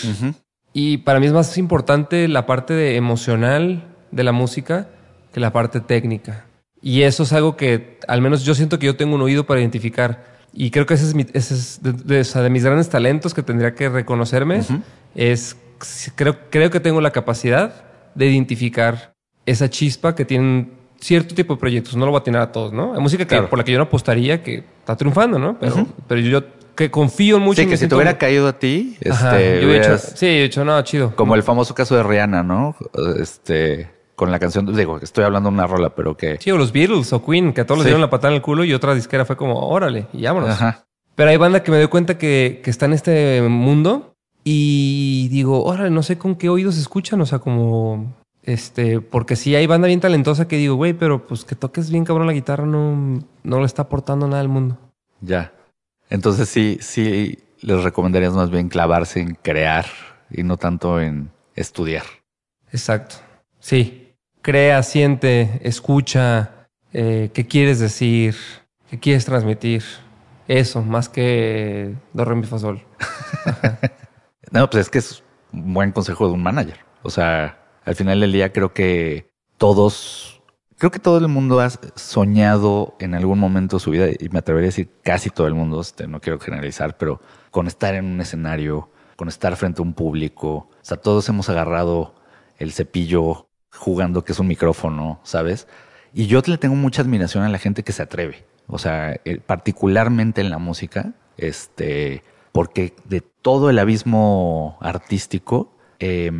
S2: Y para mí es más importante la parte emocional de la música que la parte técnica. Y eso es algo que al menos yo siento que yo tengo un oído para identificar. Y creo que ese es, mi, ese es de, mis grandes talentos que tendría que reconocerme. Es, creo, creo que tengo la capacidad de identificar esa chispa que tienen cierto tipo de proyectos. No lo voy a tener a todos, ¿no? Hay música que, por la que yo no apostaría que está triunfando, ¿no? Pero, pero yo que confío mucho
S1: sí, que si te hubiera caído a ti, este,
S2: yo he hecho, sí, he hecho, no, chido.
S1: Como el famoso caso de Rihanna, ¿no? Este, con la canción, digo, estoy hablando de una rola, pero que...
S2: Sí, o los Beatles o Queen, que a todos les dieron la patada en el culo y otra disquera fue como, órale, y vámonos. Ajá. Pero hay banda que me doy cuenta que, que está en este mundo y digo, órale, no sé con qué oídos escuchan, o sea, como este, porque si hay banda bien talentosa que digo, güey, pero pues que toques bien cabrón la guitarra no, no le está aportando nada al mundo.
S1: Ya. Entonces sí, sí les recomendarías más bien clavarse en crear y no tanto en estudiar.
S2: Exacto. Sí. Crea, siente, escucha, eh, qué quieres decir, qué quieres transmitir. Eso, más que do, re, mi, fa, sol.
S1: no, pues es que es un buen consejo de un manager. O sea, al final del día creo que todos, creo que todo el mundo ha soñado en algún momento de su vida, y me atrevería a decir casi todo el mundo, este, no quiero generalizar, pero con estar en un escenario, con estar frente a un público, o sea, todos hemos agarrado el cepillo jugando que es un micrófono, ¿sabes? Y yo le tengo mucha admiración a la gente que se atreve, o sea, eh, particularmente en la música, este, porque de todo el abismo artístico, eh,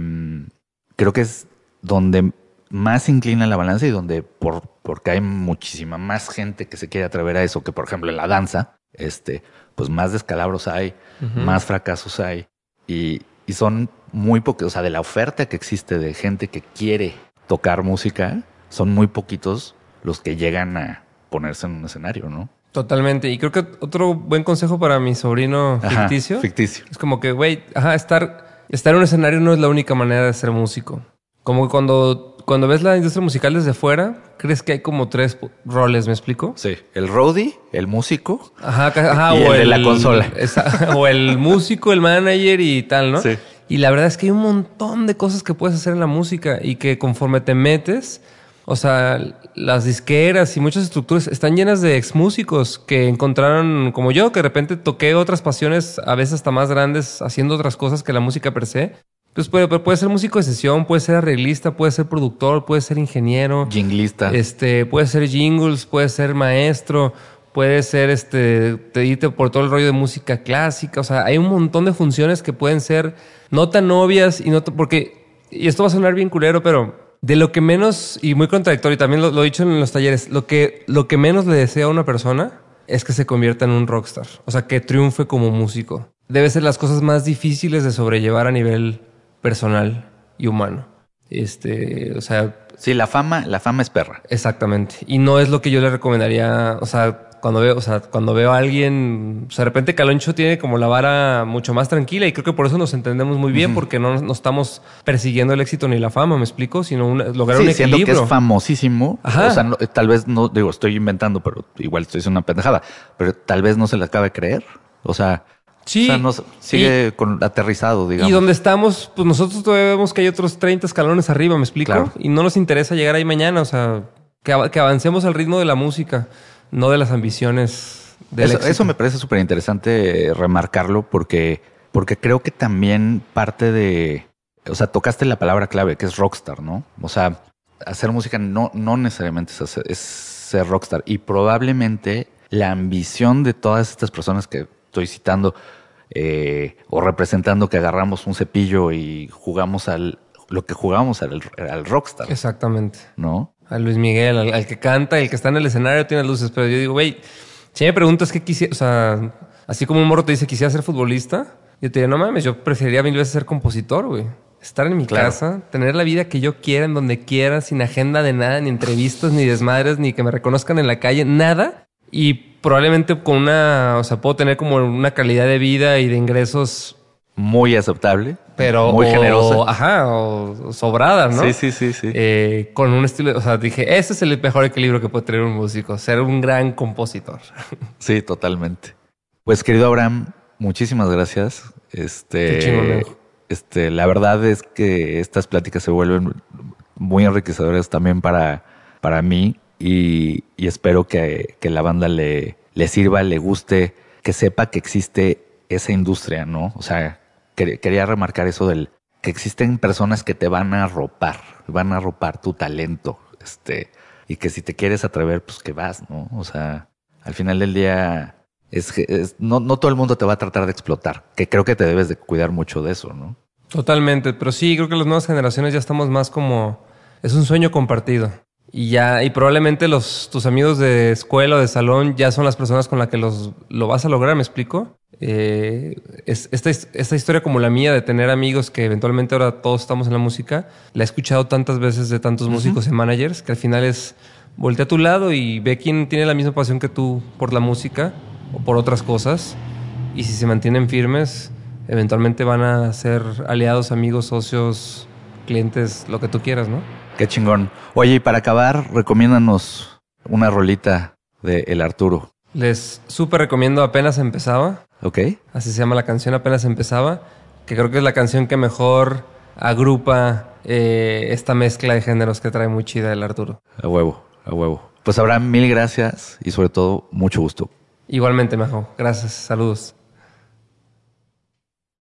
S1: creo que es donde más inclina la balanza y donde por, porque hay muchísima más gente que se quiere atrever a eso que por ejemplo en la danza, este, pues más descalabros hay, más fracasos hay y, y son muy pocos, o sea, de la oferta que existe de gente que quiere tocar música, son muy poquitos los que llegan a ponerse en un escenario, ¿no?
S2: Totalmente. Y creo que otro buen consejo para mi sobrino ficticio.
S1: ficticio.
S2: Es como que, güey, ajá, estar estar en un escenario no es la única manera de ser músico. Como que cuando, cuando ves la industria musical desde fuera, crees que hay como tres roles, ¿me explico?
S1: Sí, el roadie, el músico
S2: ajá,
S1: y o el, de la consola.
S2: o el músico, el manager y tal, ¿no? Sí. Y la verdad es que hay un montón de cosas que puedes hacer en la música y que conforme te metes, o sea, las disqueras y muchas estructuras están llenas de ex músicos que encontraron, como yo, que de repente toqué otras pasiones, a veces hasta más grandes, haciendo otras cosas que la música per se. Pues puede, puede ser músico de sesión, puede ser arreglista, puede ser productor, puede ser ingeniero.
S1: Jinglista.
S2: Este, puede ser jingles, puede ser maestro, puede ser este, te edite por todo el rollo de música clásica. O sea, hay un montón de funciones que pueden ser no tan obvias y no, porque, y esto va a sonar bien culero, pero de lo que menos, y muy contradictorio, también lo, he dicho en los talleres, lo que, lo que menos le desea a una persona es que se convierta en un rockstar. O sea, que triunfe como músico. Debe ser las cosas más difíciles de sobrellevar a nivel personal y humano. Este, o sea.
S1: Sí, la fama, la fama es perra.
S2: Exactamente. Y no es lo que yo le recomendaría. O sea, cuando veo, o sea, cuando veo a alguien, o sea, de repente Caloncho tiene como la vara mucho más tranquila y creo que por eso nos entendemos muy bien, porque no, no, estamos persiguiendo el éxito ni la fama, ¿me explico? Sino lograr un equilibrio. Siendo que
S1: es famosísimo, o sea, tal vez no, digo, estoy inventando, pero igual estoy diciendo una pendejada, pero tal vez no se le acabe creer. O sea,
S2: Sí.
S1: O sea, nos sigue con aterrizado, digamos.
S2: Y donde estamos, pues nosotros todavía vemos que hay otros 30 escalones arriba, ¿me explico? Y no nos interesa llegar ahí mañana, o sea, que, que avancemos al ritmo de la música no de las ambiciones del
S1: eso, eso me parece súper interesante remarcarlo porque, porque creo que también parte de, o sea, tocaste la palabra clave que es rockstar, ¿no? O sea, hacer música no, no necesariamente es, es ser rockstar y probablemente la ambición de todas estas personas que estoy citando eh, o representando que agarramos un cepillo y jugamos al lo que jugamos al, al rockstar.
S2: Exactamente.
S1: ¿No?
S2: A Luis Miguel, al, que canta, el que está en el escenario tiene luces, pero yo digo, güey, si me preguntas qué quisiera, o sea, así como un morro te dice quisiera ser futbolista, yo te digo, no mames, yo preferiría mil veces ser compositor, güey. Estar en mi casa, tener la vida que yo quiera, en donde quiera, sin agenda de nada, ni entrevistas, ni desmadres, ni que me reconozcan en la calle, nada. Y probablemente con una, o sea, puedo tener como una calidad de vida y de ingresos
S1: muy aceptable,
S2: pero
S1: muy generosa.
S2: Ajá, o sobrada, ¿no?
S1: Sí, sí, sí, sí.
S2: Eh, con un estilo, o sea, dije, ese es el mejor equilibrio que puede tener un músico, ser un gran compositor.
S1: Sí, totalmente. Pues querido Abraham, muchísimas gracias. Este, este, la verdad es que estas pláticas se vuelven muy enriquecedoras también para, para mí y, espero que, que, la banda le, le sirva, le guste, que sepa que existe esa industria, ¿no? O sea, quería remarcar eso del que existen personas que te van a arropar, van a arropar tu talento, este, y que si te quieres atrever, pues que vas, ¿no? O sea, al final del día, es, es no, no todo el mundo te va a tratar de explotar, que creo que te debes de cuidar mucho de eso, ¿no?
S2: Totalmente, pero sí, creo que las nuevas generaciones ya estamos más como, es un sueño compartido. Y ya, y probablemente los, tus amigos de escuela o de salón ya son las personas con las que los, lo vas a lograr, ¿me explico? Eh, es, esta, esta, historia como la mía de tener amigos que eventualmente ahora todos estamos en la música, la he escuchado tantas veces de tantos músicos y managers que al final es voltea a tu lado y ve quién tiene la misma pasión que tú por la música o por otras cosas y si se mantienen firmes, eventualmente van a ser aliados, amigos, socios, clientes, lo que tú quieras, ¿no?
S1: Qué chingón. Oye, y para acabar, recomiéndanos una rolita de El Arturo.
S2: Les súper recomiendo Apenas Empezaba.
S1: Ok.
S2: Así se llama la canción Apenas Empezaba, que creo que es la canción que mejor agrupa eh, esta mezcla de géneros que trae muy chida el Arturo.
S1: A huevo, a huevo. Pues habrá mil gracias y sobre todo mucho gusto.
S2: Igualmente, Majo. Gracias. Saludos.